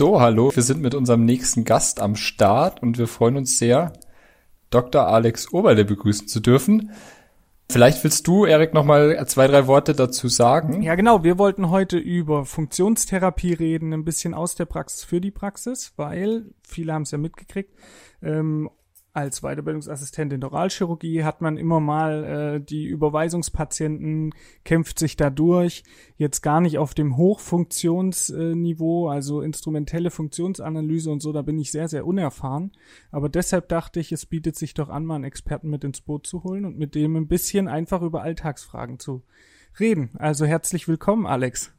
So, hallo, wir sind mit unserem nächsten Gast am Start und wir freuen uns sehr, Dr. Alex Oberle begrüßen zu dürfen. Vielleicht willst du, Erik, noch mal zwei, drei Worte dazu sagen. Ja, genau. Wir wollten heute über Funktionstherapie reden, ein bisschen aus der Praxis für die Praxis, weil viele haben es ja mitgekriegt. Ähm, als Weiterbildungsassistent in Oralchirurgie hat man immer mal äh, die Überweisungspatienten, kämpft sich da durch, jetzt gar nicht auf dem Hochfunktionsniveau, also instrumentelle Funktionsanalyse und so, da bin ich sehr, sehr unerfahren. Aber deshalb dachte ich, es bietet sich doch an, mal einen Experten mit ins Boot zu holen und mit dem ein bisschen einfach über Alltagsfragen zu reden. Also herzlich willkommen, Alex.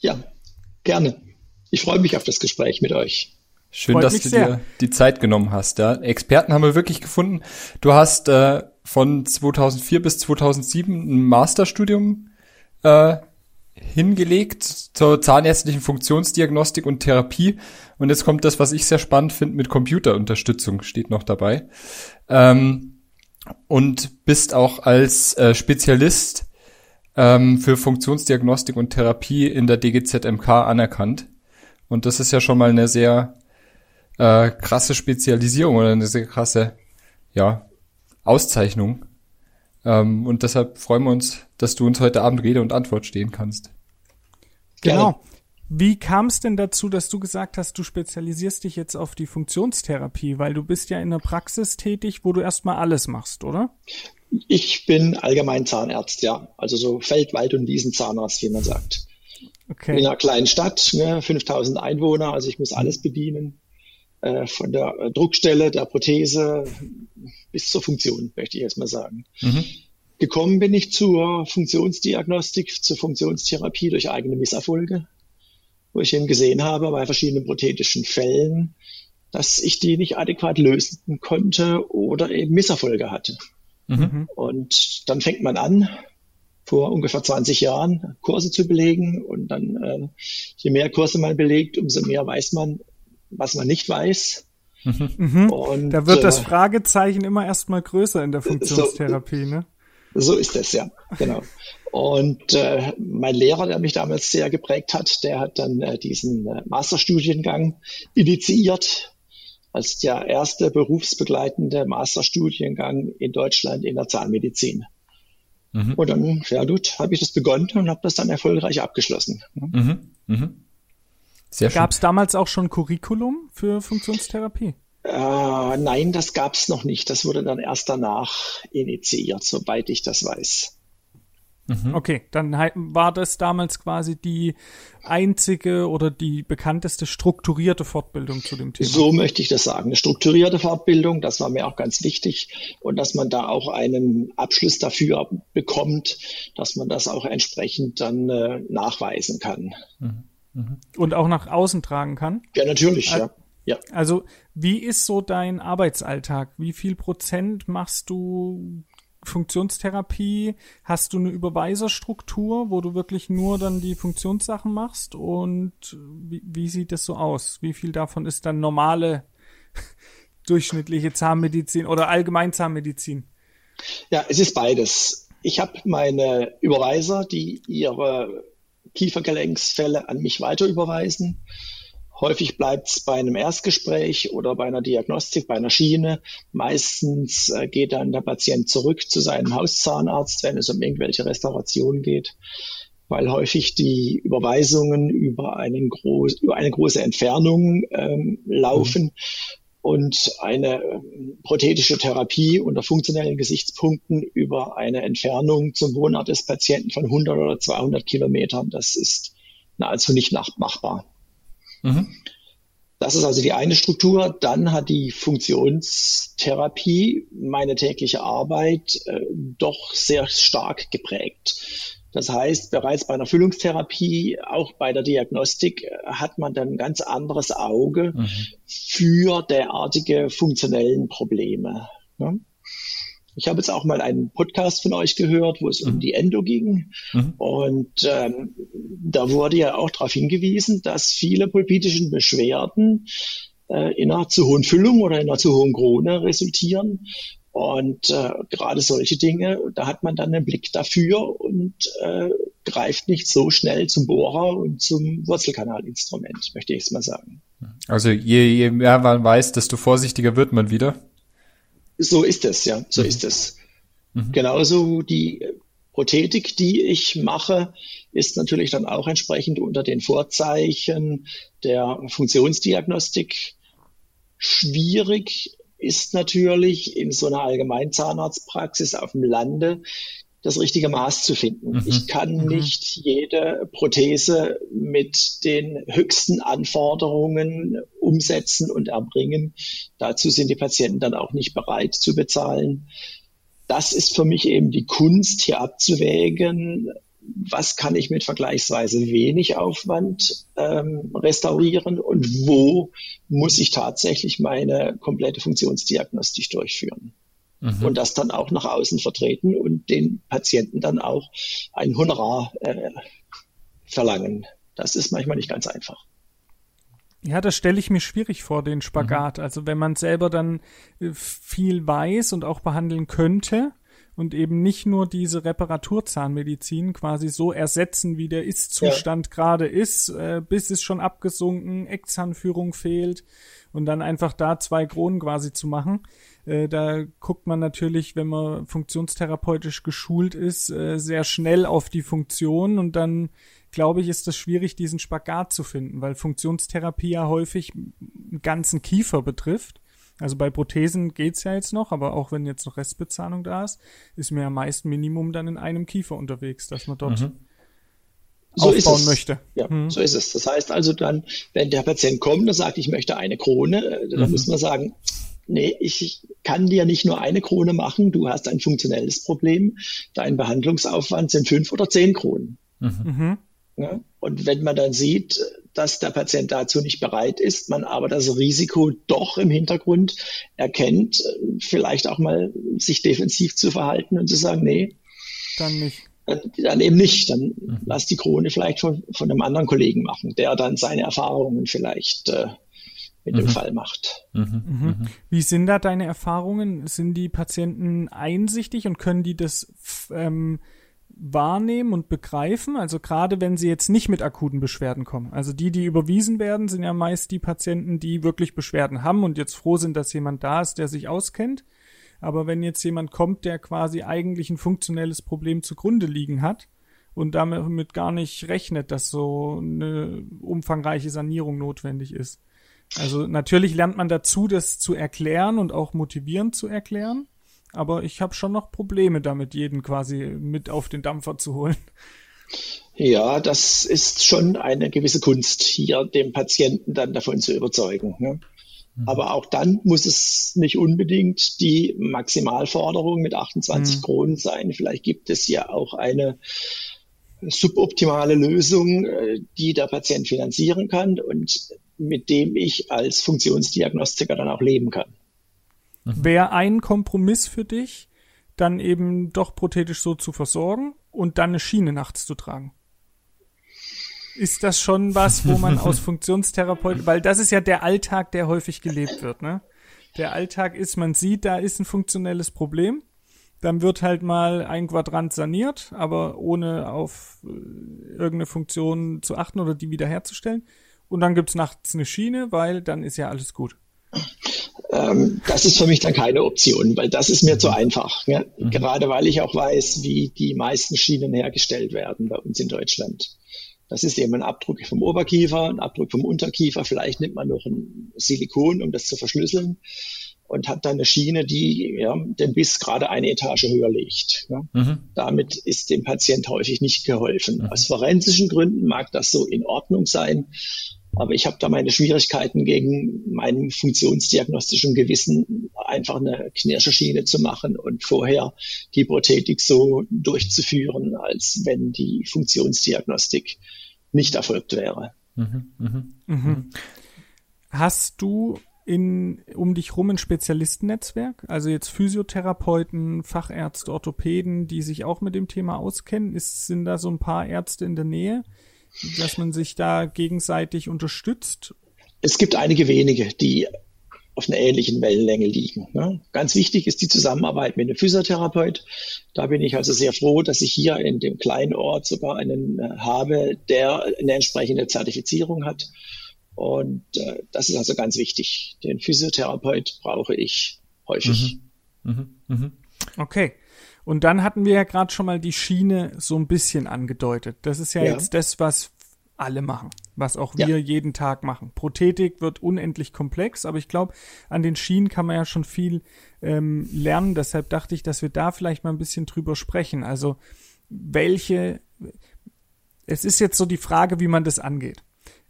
Ja, gerne. Ich freue mich auf das Gespräch mit euch. Schön, Freut dass du sehr. dir die Zeit genommen hast. Ja. Experten haben wir wirklich gefunden. Du hast äh, von 2004 bis 2007 ein Masterstudium äh, hingelegt zur zahnärztlichen Funktionsdiagnostik und Therapie. Und jetzt kommt das, was ich sehr spannend finde, mit Computerunterstützung steht noch dabei. Ähm, und bist auch als äh, Spezialist ähm, für Funktionsdiagnostik und Therapie in der DGZMK anerkannt. Und das ist ja schon mal eine sehr äh, krasse Spezialisierung oder eine sehr krasse, ja, Auszeichnung. Ähm, und deshalb freuen wir uns, dass du uns heute Abend Rede und Antwort stehen kannst. Genau. Wie kam es denn dazu, dass du gesagt hast, du spezialisierst dich jetzt auf die Funktionstherapie, weil du bist ja in der Praxis tätig, wo du erstmal alles machst, oder? Ich bin allgemein Zahnarzt, ja. Also so Feld-, Wald- und Wiesenzahnarzt, wie man sagt. Okay. In einer kleinen Stadt, ne, 5000 Einwohner, also ich muss alles bedienen. Äh, von der Druckstelle, der Prothese bis zur Funktion, möchte ich erstmal sagen. Mhm. Gekommen bin ich zur Funktionsdiagnostik, zur Funktionstherapie durch eigene Misserfolge, wo ich eben gesehen habe bei verschiedenen prothetischen Fällen, dass ich die nicht adäquat lösen konnte oder eben Misserfolge hatte. Mhm. Und dann fängt man an, vor ungefähr 20 Jahren Kurse zu belegen und dann, äh, je mehr Kurse man belegt, umso mehr weiß man, was man nicht weiß. Mhm. Und, da wird das äh, Fragezeichen immer erstmal größer in der Funktionstherapie, so, ne? So ist es, ja, genau. Und äh, mein Lehrer, der mich damals sehr geprägt hat, der hat dann äh, diesen äh, Masterstudiengang initiiert als der erste berufsbegleitende Masterstudiengang in Deutschland in der Zahnmedizin. Mhm. Und dann, ja gut, habe ich das begonnen und habe das dann erfolgreich abgeschlossen. Mhm. Mhm. Gab es damals auch schon Curriculum für Funktionstherapie? Äh, nein, das gab es noch nicht. Das wurde dann erst danach initiiert, soweit ich das weiß. Mhm. Okay, dann war das damals quasi die einzige oder die bekannteste strukturierte Fortbildung zu dem Thema. So möchte ich das sagen. Eine strukturierte Fortbildung, das war mir auch ganz wichtig. Und dass man da auch einen Abschluss dafür bekommt, dass man das auch entsprechend dann äh, nachweisen kann. Mhm. Mhm. Und auch nach außen tragen kann? Ja, natürlich, ja. ja. Also, wie ist so dein Arbeitsalltag? Wie viel Prozent machst du Funktionstherapie? Hast du eine Überweiserstruktur, wo du wirklich nur dann die Funktionssachen machst? Und wie, wie sieht das so aus? Wie viel davon ist dann normale, durchschnittliche Zahnmedizin oder Allgemeinzahnmedizin? Ja, es ist beides. Ich habe meine Überweiser, die ihre Kiefergelenksfälle an mich weiter überweisen. Häufig bleibt es bei einem Erstgespräch oder bei einer Diagnostik, bei einer Schiene. Meistens äh, geht dann der Patient zurück zu seinem Hauszahnarzt, wenn es um irgendwelche Restaurationen geht, weil häufig die Überweisungen über, einen groß, über eine große Entfernung ähm, laufen. Und eine ähm, prothetische Therapie unter funktionellen Gesichtspunkten über eine Entfernung zum Wohnort des Patienten von 100 oder 200 Kilometern, das ist nahezu nicht machbar. Mhm. Das ist also die eine Struktur. Dann hat die Funktionstherapie meine tägliche Arbeit äh, doch sehr stark geprägt. Das heißt, bereits bei einer Füllungstherapie, auch bei der Diagnostik, äh, hat man dann ein ganz anderes Auge mhm. für derartige funktionellen Probleme. Ne? Ich habe jetzt auch mal einen Podcast von euch gehört, wo es mhm. um die Endo ging. Mhm. Und ähm, da wurde ja auch darauf hingewiesen, dass viele pulpitischen Beschwerden äh, in einer zu hohen Füllung oder in einer zu hohen Krone resultieren. Und äh, gerade solche Dinge, da hat man dann einen Blick dafür und äh, greift nicht so schnell zum Bohrer und zum Wurzelkanalinstrument, möchte ich es mal sagen. Also je, je mehr man weiß, desto vorsichtiger wird man wieder. So ist es, ja, so mhm. ist es. Mhm. Genauso die Prothetik, die ich mache, ist natürlich dann auch entsprechend unter den Vorzeichen der Funktionsdiagnostik schwierig ist natürlich in so einer Allgemeinzahnarztpraxis auf dem Lande das richtige Maß zu finden. Mhm. Ich kann mhm. nicht jede Prothese mit den höchsten Anforderungen umsetzen und erbringen. Dazu sind die Patienten dann auch nicht bereit zu bezahlen. Das ist für mich eben die Kunst, hier abzuwägen, was kann ich mit vergleichsweise wenig Aufwand ähm, restaurieren und wo muss ich tatsächlich meine komplette Funktionsdiagnostik durchführen mhm. und das dann auch nach außen vertreten und den Patienten dann auch ein Honorar äh, verlangen. Das ist manchmal nicht ganz einfach. Ja, das stelle ich mir schwierig vor, den Spagat. Mhm. Also wenn man selber dann äh, viel weiß und auch behandeln könnte und eben nicht nur diese Reparaturzahnmedizin quasi so ersetzen, wie der Ist-Zustand ja. gerade ist, äh, bis es schon abgesunken, Eckzahnführung fehlt und dann einfach da zwei Kronen quasi zu machen. Äh, da guckt man natürlich, wenn man funktionstherapeutisch geschult ist, äh, sehr schnell auf die Funktion und dann glaube ich, ist es schwierig, diesen Spagat zu finden, weil Funktionstherapie ja häufig einen ganzen Kiefer betrifft. Also bei Prothesen geht's ja jetzt noch, aber auch wenn jetzt noch Restbezahlung da ist, ist mir ja meist Minimum dann in einem Kiefer unterwegs, dass man dort mhm. so aufbauen möchte. Ja, mhm. so ist es. Das heißt also dann, wenn der Patient kommt und sagt, ich möchte eine Krone, äh, dann mhm. muss man sagen, nee, ich kann dir nicht nur eine Krone machen, du hast ein funktionelles Problem. Dein Behandlungsaufwand sind fünf oder zehn Kronen. Mhm. mhm. Ja? Und wenn man dann sieht, dass der Patient dazu nicht bereit ist, man aber das Risiko doch im Hintergrund erkennt, vielleicht auch mal sich defensiv zu verhalten und zu sagen, nee, dann nicht. Dann, dann eben nicht. Dann mhm. lass die Krone vielleicht von, von einem anderen Kollegen machen, der dann seine Erfahrungen vielleicht äh, mit mhm. dem Fall macht. Mhm. Mhm. mhm. Wie sind da deine Erfahrungen? Sind die Patienten einsichtig und können die das ähm, wahrnehmen und begreifen? Also gerade wenn sie jetzt nicht mit akuten Beschwerden kommen. Also die, die überwiesen werden, sind ja meist die Patienten, die wirklich Beschwerden haben und jetzt froh sind, dass jemand da ist, der sich auskennt. Aber wenn jetzt jemand kommt, der quasi eigentlich ein funktionelles Problem zugrunde liegen hat, und damit gar nicht rechnet, dass so eine umfangreiche Sanierung notwendig ist. Also natürlich lernt man dazu, das zu erklären und auch motivierend zu erklären. Aber ich habe schon noch Probleme damit, jeden quasi mit auf den Dampfer zu holen. Ja, das ist schon eine gewisse Kunst, hier dem Patienten dann davon zu überzeugen. Ne? Mhm. Aber auch dann muss es nicht unbedingt die Maximalforderung mit 28 mhm. Kronen sein. Vielleicht gibt es ja auch eine suboptimale Lösung, äh, die der Patient finanzieren kann und mit dem ich als Funktionsdiagnostiker dann auch leben kann. Mhm. Wäre ein Kompromiss für dich, dann eben doch prothetisch so zu versorgen und dann eine Schiene nachts zu tragen? Ist das schon was, wo man aus Funktionstherapeut, weil das ist ja der Alltag, der häufig gelebt wird, ne? Der Alltag ist, man sieht, da ist ein funktionelles Problem dann wird halt mal ein Quadrant saniert, aber ohne auf äh, irgendeine Funktion zu achten oder die wiederherzustellen. Und dann gibt's nachts eine Schiene, weil dann ist ja alles gut. Ähm, das ist für mich dann keine Option, weil das ist mir zu einfach. Ja? Mhm. Gerade weil ich auch weiß, wie die meisten Schienen hergestellt werden bei uns in Deutschland. Das ist eben ein Abdruck vom Oberkiefer, ein Abdruck vom Unterkiefer. Vielleicht nimmt man noch ein Silikon, um das zu verschlüsseln und hat dann eine Schiene, die ja, den Biss gerade eine Etage höher legt. Ja. Mhm. Damit ist dem Patient häufig nicht geholfen. Mhm. Aus forensischen Gründen mag das so in Ordnung sein, aber ich habe da meine Schwierigkeiten gegen meinem funktionsdiagnostischen Gewissen, einfach eine Knirscherschiene zu machen und vorher die Prothetik so durchzuführen, als wenn die Funktionsdiagnostik nicht erfolgt wäre. Mhm. Mhm. mhm. Hast du in, um dich rum ein Spezialistennetzwerk? Also jetzt Physiotherapeuten, Fachärzte, Orthopäden, die sich auch mit dem Thema auskennen? Ist, sind da so ein paar Ärzte in der Nähe, dass man sich da gegenseitig unterstützt? Es gibt einige wenige, die auf einer ähnlichen Wellenlänge liegen. Ne? Ganz wichtig ist die Zusammenarbeit mit einem Physiotherapeut. Da bin ich also sehr froh, dass ich hier in dem kleinen Ort sogar einen äh, habe, der eine entsprechende Zertifizierung hat Und äh, das ist also ganz wichtig. Den Physiotherapeut brauche ich häufig. Mhm. Mhm. Mhm. Okay. Und dann hatten wir ja gerade schon mal die Schiene so ein bisschen angedeutet. Das ist ja, ja. jetzt das, was alle machen, was auch wir ja. jeden Tag machen. Prothetik wird unendlich komplex, aber ich glaube, an den Schienen kann man ja schon viel ähm, lernen. Deshalb dachte ich, dass wir da vielleicht mal ein bisschen drüber sprechen. Also welche, es ist jetzt so die Frage, wie man das angeht.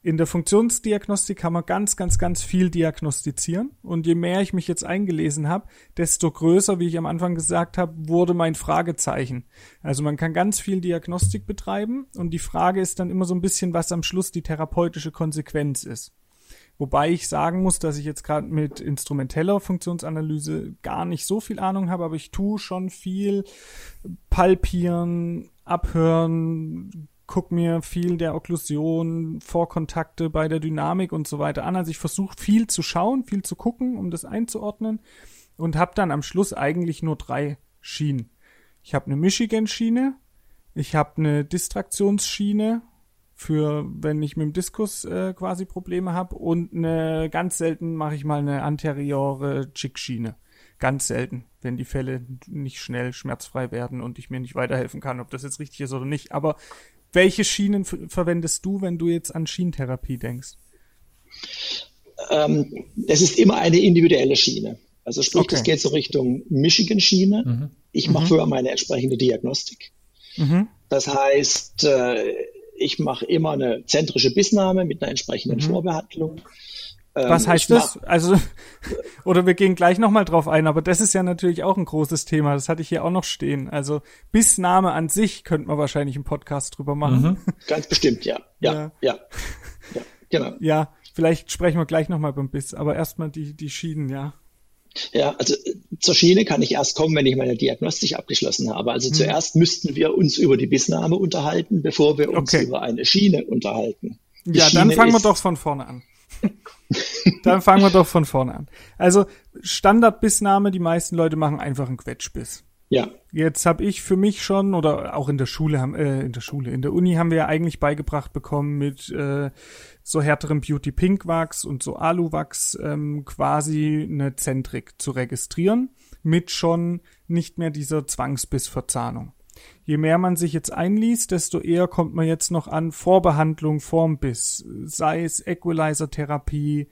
In der Funktionsdiagnostik kann man ganz, ganz, ganz viel diagnostizieren. Und je mehr ich mich jetzt eingelesen habe, desto größer, wie ich am Anfang gesagt habe, wurde mein Fragezeichen. Also man kann ganz viel Diagnostik betreiben und die Frage ist dann immer so ein bisschen, was am Schluss die therapeutische Konsequenz ist. Wobei ich sagen muss, dass ich jetzt gerade mit instrumenteller Funktionsanalyse gar nicht so viel Ahnung habe, aber ich tue schon viel palpieren, abhören, guck mir viel der Okklusion, Vorkontakte bei der Dynamik und so weiter an. Also ich versuche viel zu schauen, viel zu gucken, um das einzuordnen und habe dann am Schluss eigentlich nur drei Schienen. Ich habe eine Michigan-Schiene, ich habe eine Distraktionsschiene für, wenn ich mit dem Diskus äh, quasi Probleme habe und eine ganz selten mache ich mal eine anteriore Chick-Schiene. Ganz selten, wenn die Fälle nicht schnell schmerzfrei werden und ich mir nicht weiterhelfen kann, ob das jetzt richtig ist oder nicht. Aber welche Schienen verwendest du, wenn du jetzt an Schienentherapie denkst? Ähm, es ist immer eine individuelle Schiene. Also sprich, okay. das geht so Richtung Michigan-Schiene. Mhm. Ich mache mhm. vorher meine entsprechende Diagnostik. Mhm. Das heißt, äh, ich mache immer eine zentrische Bissnahme mit einer entsprechenden mhm. Vorbehandlung. Was ähm, heißt das? Also, oder wir gehen gleich nochmal drauf ein, aber das ist ja natürlich auch ein großes Thema. Das hatte ich hier auch noch stehen. Also, Bissname an sich könnte man wahrscheinlich im Podcast drüber machen. Mhm. Ganz bestimmt, ja. Ja, ja. ja. ja genau. Ja, vielleicht sprechen wir gleich nochmal beim Biss, aber erstmal die, die Schienen, ja. Ja, also zur Schiene kann ich erst kommen, wenn ich meine Diagnostik abgeschlossen habe. Also hm. zuerst müssten wir uns über die Bissnahme unterhalten, bevor wir uns okay. über eine Schiene unterhalten. Die ja, Schiene dann fangen wir doch von vorne an. Dann fangen wir doch von vorne an. Also Standardbissname, die meisten Leute machen einfach einen Quetschbiss. Ja. Jetzt habe ich für mich schon oder auch in der Schule haben äh, in der Schule in der Uni haben wir ja eigentlich beigebracht bekommen mit äh, so härterem Beauty Pink Wachs und so Aluwachs ähm, quasi eine Zentrik zu registrieren mit schon nicht mehr dieser Zwangsbissverzahnung. Je mehr man sich jetzt einliest, desto eher kommt man jetzt noch an Vorbehandlung vorm Biss, sei es Equalizer-Therapie,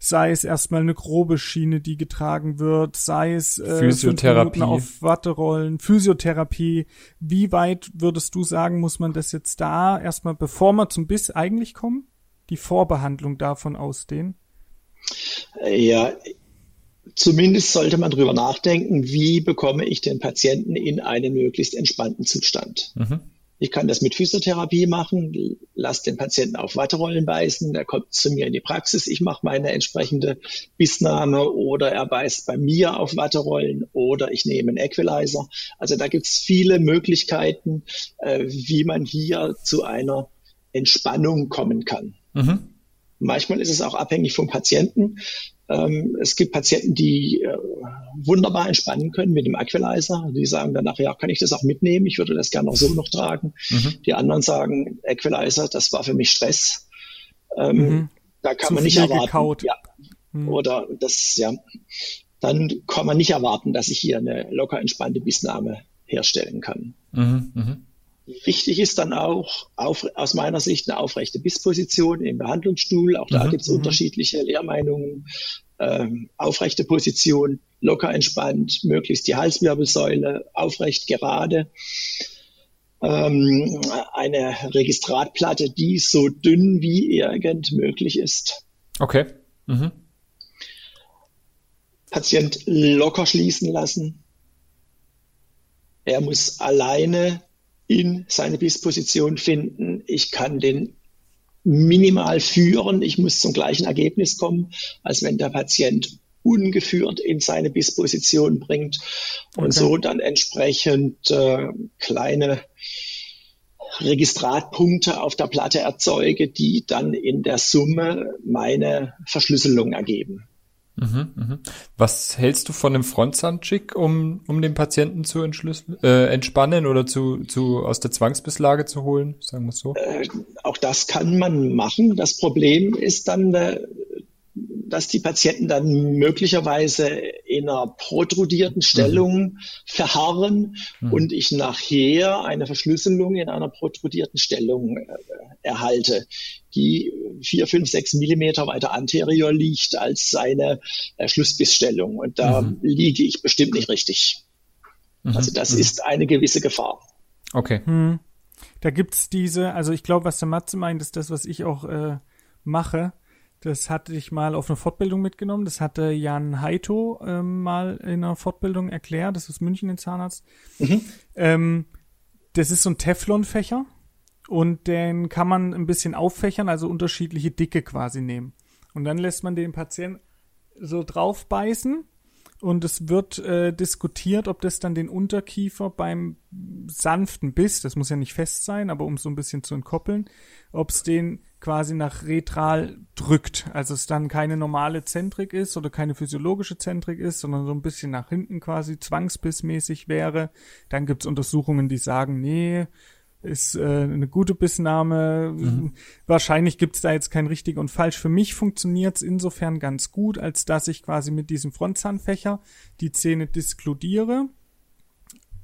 sei es erstmal eine grobe Schiene, die getragen wird, sei es äh, Physiotherapie auf Watterollen, Physiotherapie. Wie weit würdest du sagen, muss man das jetzt da erstmal, bevor man zum Biss eigentlich kommt, die Vorbehandlung davon ausdehnen? Ja, zumindest sollte man darüber nachdenken, wie bekomme ich den Patienten in einen möglichst entspannten Zustand. Mhm. Ich kann das mit Physiotherapie machen, lasse den Patienten auf Watterollen beißen, der kommt zu mir in die Praxis, ich mache meine entsprechende Bissnahme oder er beißt bei mir auf Watterollen oder ich nehme einen Equalizer. Also da gibt es viele Möglichkeiten, äh, wie man hier zu einer Entspannung kommen kann. Mhm. Manchmal ist es auch abhängig vom Patienten. Ähm, es gibt Patienten, die äh, wunderbar entspannen können mit dem Aqualizer. Die sagen dann nachher, ja, kann ich das auch mitnehmen? Ich würde das gerne auch so noch tragen. Mhm. Die anderen sagen, Aqualizer, das war für mich Stress. Ähm, mhm. Da kann Zu man nicht erwarten. Gekaut. Ja. Mhm. Oder das, ja. Dann kann man nicht erwarten, dass ich hier eine locker entspannte Bissnahme herstellen kann. Mhm. Wichtig ist dann auch auf, aus meiner Sicht eine aufrechte Bissposition im Behandlungsstuhl. Auch da mhm. gibt es mhm. unterschiedliche Lehrmeinungen. Ähm, aufrechte Position, locker entspannt, möglichst die Halswirbelsäule aufrecht gerade. Ähm, eine Registratplatte, die so dünn wie irgend möglich ist. Okay. Mhm. Patient locker schließen lassen. Er muss alleine in seine Disposition finden. Ich kann den minimal führen. Ich muss zum gleichen Ergebnis kommen, als wenn der Patient ungeführt in seine Disposition bringt und okay. so dann entsprechend äh, kleine Registratpunkte auf der Platte erzeuge, die dann in der Summe meine Verschlüsselung ergeben. Mhm, mhm. Was hältst du von einem Frontzahnchick, um, um den Patienten zu äh, entspannen oder zu, zu, aus der Zwangsbisslage zu holen, sagen wir so? Äh, auch das kann man machen. Das Problem ist dann, äh, dass die Patienten dann möglicherweise in einer protrudierten Stellung mhm. verharren mhm. und ich nachher eine Verschlüsselung in einer protrudierten Stellung äh, erhalte, die vier, fünf, sechs Millimeter weiter anterior liegt als seine äh, Schlussbissstellung. Und da mhm. liege ich bestimmt nicht richtig. Mhm. Also das mhm. ist eine gewisse Gefahr. Okay. Hm. Da gibt's diese, also ich glaube, was der Matze meint, ist das, was ich auch äh, mache das hatte ich mal auf eine Fortbildung mitgenommen. Das hatte Jan Heito ähm, mal in einer Fortbildung erklärt. Das ist München in Zahnarzt. Mhm. Ähm, das ist so ein Teflonfächer und den kann man ein bisschen auffächern, also unterschiedliche Dicke quasi nehmen. Und dann lässt man den Patienten so drauf beißen und es wird äh, diskutiert, ob das dann den Unterkiefer beim sanften Biss, das muss ja nicht fest sein, aber um so ein bisschen zu entkoppeln, ob es den quasi nach retral drückt. Also es dann keine normale Zentrik ist oder keine physiologische Zentrik ist, sondern so ein bisschen nach hinten quasi zwangsbissmäßig wäre. Dann gibt's Untersuchungen, die sagen, nee, ist äh, eine gute Bissnahme. Mhm. Wahrscheinlich gibt's da jetzt kein richtig und falsch. Für mich funktioniert's insofern ganz gut, als dass ich quasi mit diesem Frontzahnfächer die Zähne diskludiere.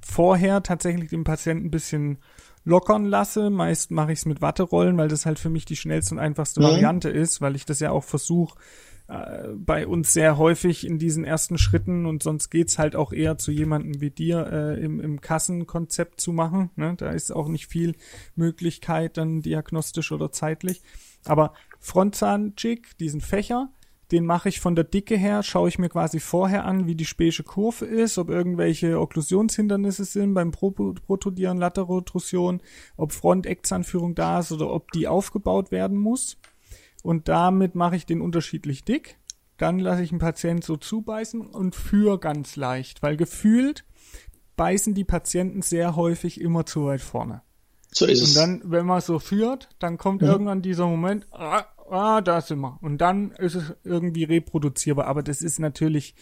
Vorher tatsächlich dem Patienten ein bisschen lockern lasse. Meist mache ich es mit Watterollen, weil das halt für mich die schnellste und einfachste mhm. Variante ist, weil ich das ja auch versuche, äh, bei uns sehr häufig in diesen ersten Schritten und sonst geht's halt auch eher zu jemandem wie dir äh, im, im Kassenkonzept zu machen. Ne? Da ist auch nicht viel Möglichkeit dann diagnostisch oder zeitlich. Aber Frontzahn-Jig, diesen Fächer, den mache ich von der Dicke her, schaue ich mir quasi vorher an, wie die späische Kurve ist, ob irgendwelche Okklusionshindernisse sind beim Pro Protodieren, Laterotrusion, ob Front-Eckzahnführung da ist oder ob die aufgebaut werden muss. Und damit mache ich den unterschiedlich dick. Dann lasse ich einen Patient so zubeißen und führe ganz leicht, weil gefühlt beißen die Patienten sehr häufig immer zu weit vorne. So ist es. Und dann, wenn man so führt, dann kommt ja. irgendwann dieser Moment, ah, ah, da sind wir. Und dann ist es irgendwie reproduzierbar. Aber das ist natürlich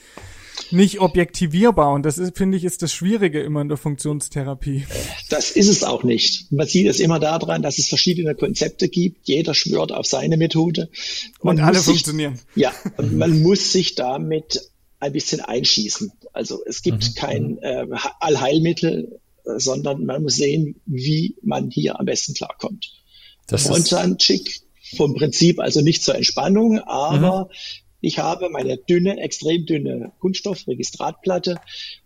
nicht objektivierbar. Und das ist, finde ich, ist das Schwierige immer in der Funktionstherapie. Das ist es auch nicht. Man sieht es immer daran, dass es verschiedene Konzepte gibt. Jeder schwört auf seine Methode. Man und alle funktionieren. ja, und man muss sich damit ein bisschen einschießen. Also es gibt mhm. kein äh, Allheilmittel, sondern man muss sehen, wie man hier am besten klarkommt. Das und dann schick vom Prinzip also nicht zur Entspannung, aber mhm. ich habe meine dünne, extrem dünne Kunststoffregistratplatte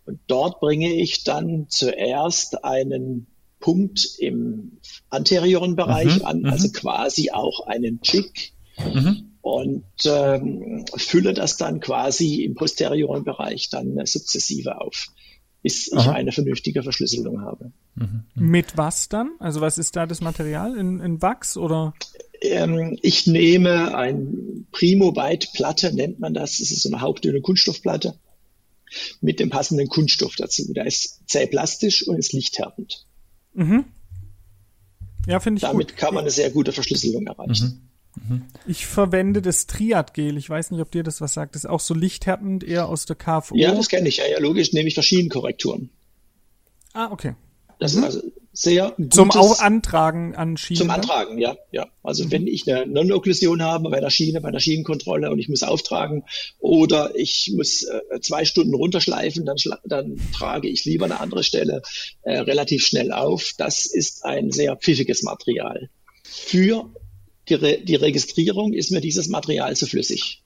und dort bringe ich dann zuerst einen Punkt im anterioren Bereich mhm. an, also mhm. quasi auch einen Chick. Mhm. Und ähm, fülle das dann quasi im posterioren Bereich dann sukzessive auf bis ich Aha. eine vernünftige Verschlüsselung habe. Mhm. Mit was dann? Also was ist da das Material? In, in Wachs oder? Ähm, ich nehme ein Primo-Byte-Platte, nennt man das. Das ist so eine hauchdünne Kunststoffplatte mit dem passenden Kunststoff dazu. Da ist zäh plastisch und ist lichthärtend. Mhm. Ja, finde ich Damit gut. kann man eine sehr gute Verschlüsselung erreichen. Mhm. Ich verwende das Triadgel. Ich weiß nicht, ob dir das was sagt. Das ist auch so lichthärtend, eher aus der KFO. Ja, das kenne ich. Ja, ja, logisch. Nehme ich verschiedene Korrekturen. Ah, okay. Das mhm. ist also sehr gutes, Zum Antragen an Schienen. Zum Antragen, ja. ja. Also mhm. wenn ich eine Non-Okklusion habe bei der Schiene, bei der Schienenkontrolle und ich muss auftragen oder ich muss äh, zwei Stunden runterschleifen, dann, dann trage ich lieber eine andere Stelle äh, relativ schnell auf. Das ist ein sehr pfiffiges Material. Für die, Re die Registrierung ist mir dieses Material zu flüssig.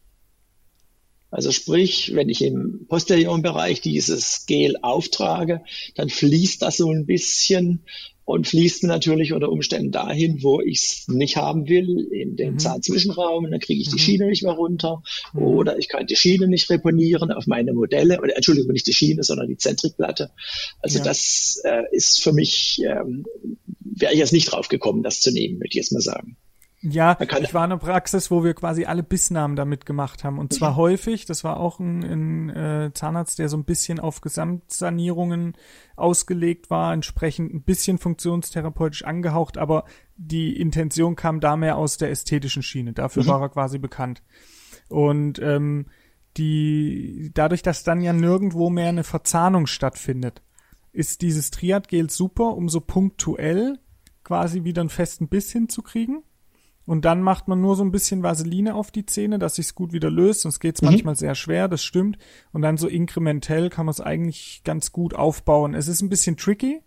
Also sprich, wenn ich im posterioren Bereich dieses Gel auftrage, dann fließt das so ein bisschen und fließt mir natürlich unter Umständen dahin, wo ich es nicht haben will, in den mhm. Zahnzwischenraum, dann kriege ich die mhm. Schiene nicht mehr runter mhm. oder ich kann die Schiene nicht reponieren auf meine Modelle, oder Entschuldigung, nicht die Schiene, sondern die Zentrikplatte. Also ja. das äh, ist für mich, ähm, wäre ich jetzt nicht drauf gekommen, das zu nehmen, würde ich jetzt mal sagen. Ja, ich war in einer Praxis, wo wir quasi alle Bissnamen damit gemacht haben. Und zwar mhm. häufig, das war auch ein, ein äh, Zahnarzt, der so ein bisschen auf Gesamtsanierungen ausgelegt war, entsprechend ein bisschen funktionstherapeutisch angehaucht, aber die Intention kam da mehr aus der ästhetischen Schiene. Dafür mhm. war er quasi bekannt. Und ähm, die, dadurch, dass dann ja nirgendwo mehr eine Verzahnung stattfindet, ist dieses Triadgel super, um so punktuell quasi wieder einen festen Biss hinzukriegen. Und dann macht man nur so ein bisschen Vaseline auf die Zähne, dass sich's gut wieder löst. Sonst geht's mhm. manchmal sehr schwer, das stimmt. Und dann so inkrementell kann man es eigentlich ganz gut aufbauen. Es ist ein bisschen tricky.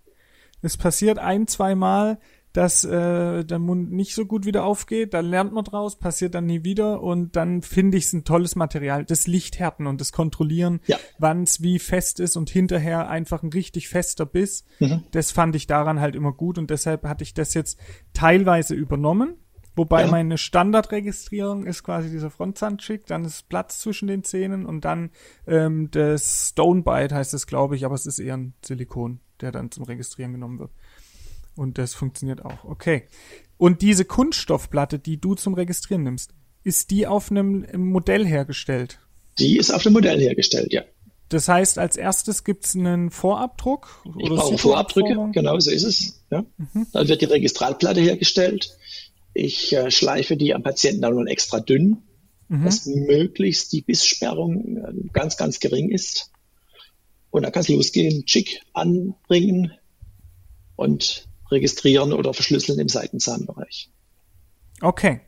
Es passiert ein, zwei Mal, dass äh, der Mund nicht so gut wieder aufgeht, dann lernt man draus, passiert dann nie wieder und dann finde ich es ein tolles Material. Das Lichthärten und das Kontrollieren, ja. wann es wie fest ist und hinterher einfach ein richtig fester Biss, mhm. das fand ich daran halt immer gut und deshalb hatte ich das jetzt teilweise übernommen. Wobei ja. meine Standardregistrierung ist quasi dieser Frontzahnchick, dann ist Platz zwischen den Zähnen und dann ähm, das Stonebite heißt es, glaube ich, aber es ist eher ein Silikon, der dann zum Registrieren genommen wird. Und das funktioniert auch. Okay. Und diese Kunststoffplatte, die du zum Registrieren nimmst, ist die auf einem Modell hergestellt? Die ist auf einem Modell hergestellt, ja. Das heißt, als erstes gibt's einen Vorabdruck? Oder ich brauche Vorabdrücke, genau so ist es. Ja. Mhm. Dann wird die Registralplatte hergestellt. Ich äh, schleife die am Patienten dann nur extra dünn, mhm. dass möglichst die Bisssperrung äh, ganz, ganz gering ist. Und dann kann es losgehen, Chick anbringen und registrieren oder verschlüsseln im Seitenzahnbereich. Okay.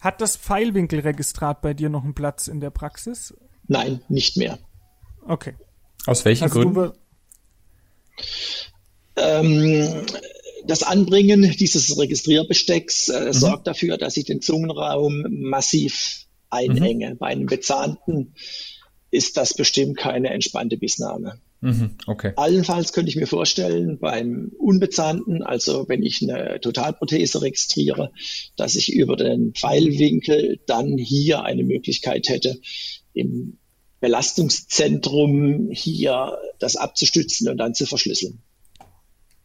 Hat das Pfeilwinkelregistrat bei dir noch einen Platz in der Praxis? Nein, nicht mehr. Okay. Aus welchen also Gründen? Ähm, das Anbringen dieses Registrierbestecks äh, mhm. sorgt dafür, dass ich den Zungenraum massiv einenge. Mhm. Bei einem Bezahnten ist das bestimmt keine entspannte Bissnahme. Mhm, okay. Allenfalls könnte ich mir vorstellen, beim Unbezahnten, also wenn ich eine Totalprothese registriere, dass ich über den Pfeilwinkel dann hier eine Möglichkeit hätte, im Belastungszentrum hier das abzustützen und dann zu verschlüsseln.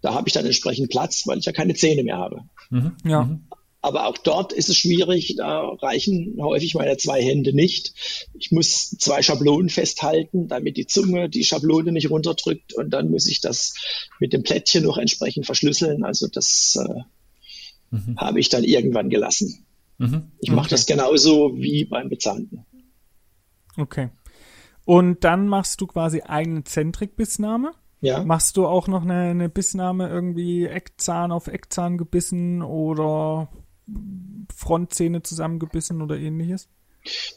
Da habe ich dann entsprechend Platz, weil ich ja keine Zähne mehr habe. Mhm, ja. Mhm. Aber auch dort ist es schwierig, da reichen häufig meine zwei Hände nicht. Ich muss zwei Schablonen festhalten, damit die Zunge die Schablone nicht runterdrückt und dann muss ich das mit dem Plättchen noch entsprechend verschlüsseln. Also das äh, mhm. habe ich dann irgendwann gelassen. Mhm. Ich mache okay. das genauso wie beim Bezahnten. Okay. Und dann machst du quasi eine Zentrikbissnahme? Ja. Machst du auch noch eine, eine Bissnahme irgendwie Eckzahn auf Eckzahn gebissen oder Frontzähne zusammengebissen oder ähnliches?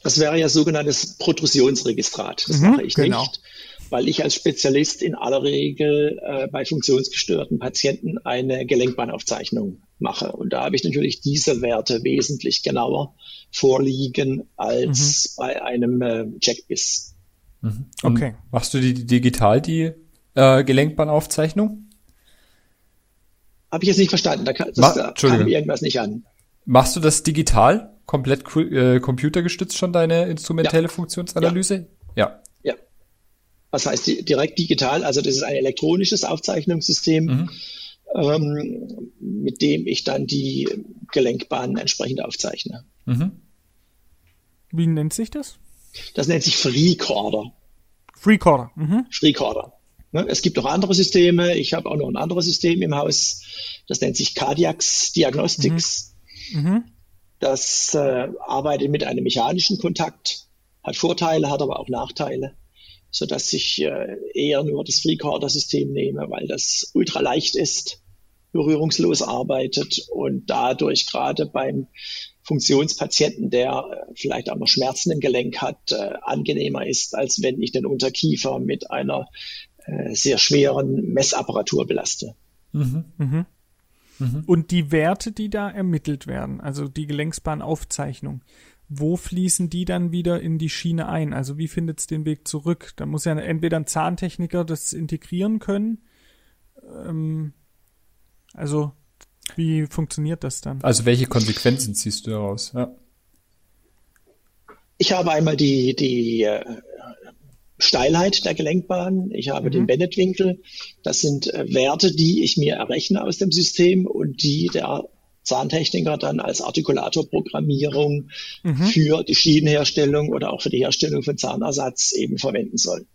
Das wäre ja sogenanntes Protrusionsregistrat. Das mhm, mache ich genau. nicht, weil ich als Spezialist in aller Regel äh, bei funktionsgestörten Patienten eine Gelenkbahnaufzeichnung mache. Und da habe ich natürlich diese Werte wesentlich genauer vorliegen als mhm. bei einem äh, Checkbiss. Mhm. Okay. Machst du die digital die äh, Gelenkbahnaufzeichnung? Habe ich jetzt nicht verstanden. Da, kann, das, da kam irgendwas nicht an. Machst du das digital, komplett äh, computergestützt schon, deine instrumentelle ja. Funktionsanalyse? Ja. ja. Was heißt die, direkt digital? Also das ist ein elektronisches Aufzeichnungssystem, mhm. ähm, mit dem ich dann die Gelenkbahnen entsprechend aufzeichne. Mhm. Wie nennt sich das? Das nennt sich FreeCorder. FreeCorder. Mhm. FreeCorder. Ne, es gibt auch andere Systeme. Ich habe auch noch ein anderes System im Haus. Das nennt sich Cardiacs Diagnostics. Mhm. Mhm. Das äh, arbeitet mit einem mechanischen Kontakt, hat Vorteile, hat aber auch Nachteile, so dass ich äh, eher nur das Freecorder-System nehme, weil das ultra leicht ist, berührungslos arbeitet und dadurch gerade beim Funktionspatienten, der äh, vielleicht auch noch Schmerzen im Gelenk hat, äh, angenehmer ist, als wenn ich den Unterkiefer mit einer äh, sehr schweren Messapparatur belaste. Mhm, mh. Mhm. Und die Werte, die da ermittelt werden, also die Gelenksbahnaufzeichnung, wo fließen die dann wieder in die Schiene ein? Also wie findet es den Weg zurück? Da muss ja entweder ein Zahntechniker das integrieren können. Ähm, also wie funktioniert das dann? Also welche Konsequenzen ziehst du daraus? Ja. Ich habe einmal die, die äh, Steilheit der Gelenkbahn, ich habe mhm. den Bennett-Winkel. Das sind äh, Werte, die ich mir errechne aus dem System und die der Zahntechniker dann als Artikulatorprogrammierung mhm. für die Schienenherstellung oder auch für die Herstellung von Zahnersatz eben verwenden soll.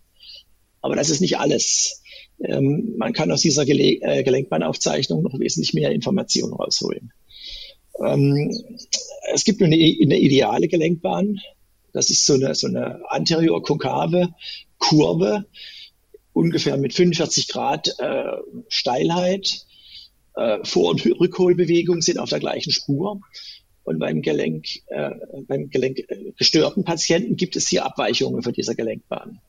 Aber das ist nicht alles. Ähm, man kann aus dieser Gele äh, Gelenkbahnaufzeichnung noch wesentlich mehr Informationen rausholen. Ähm, es gibt eine, eine ideale Gelenkbahn, Das ist so eine, so eine anterior-konkave Kurve, ungefähr mit 45 Grad äh, Steilheit. Äh, Vor- und Rückholbewegung sind auf der gleichen Spur. Und beim Gelenk, äh, beim gelenkgestörten äh, Patienten gibt es hier Abweichungen von dieser Gelenkbahn.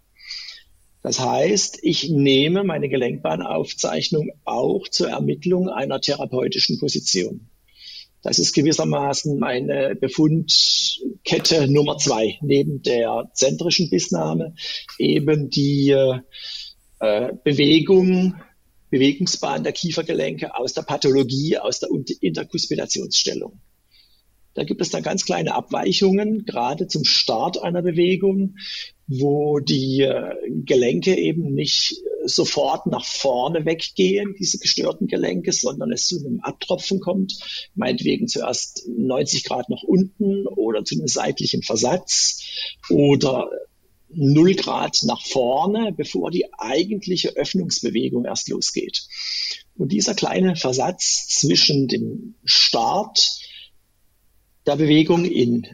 Das heißt, ich nehme meine Gelenkbahnaufzeichnung auch zur Ermittlung einer therapeutischen Position. Das ist gewissermaßen meine Befundkette Nummer zwei, neben der zentrischen Bissnahme eben die äh, Bewegung, Bewegungsbahn der Kiefergelenke aus der Pathologie, aus der Interkuspidationsstellung. Da gibt es dann ganz kleine Abweichungen, gerade zum Start einer Bewegung, wo die äh, Gelenke eben nicht sofort nach vorne weggehen, diese gestörten Gelenke, sondern es zu einem Abtropfen kommt, meinetwegen zuerst 90 Grad nach unten oder zu einem seitlichen Versatz oder 0 Grad nach vorne, bevor die eigentliche Öffnungsbewegung erst losgeht. Und dieser kleine Versatz zwischen dem Start der Bewegung in,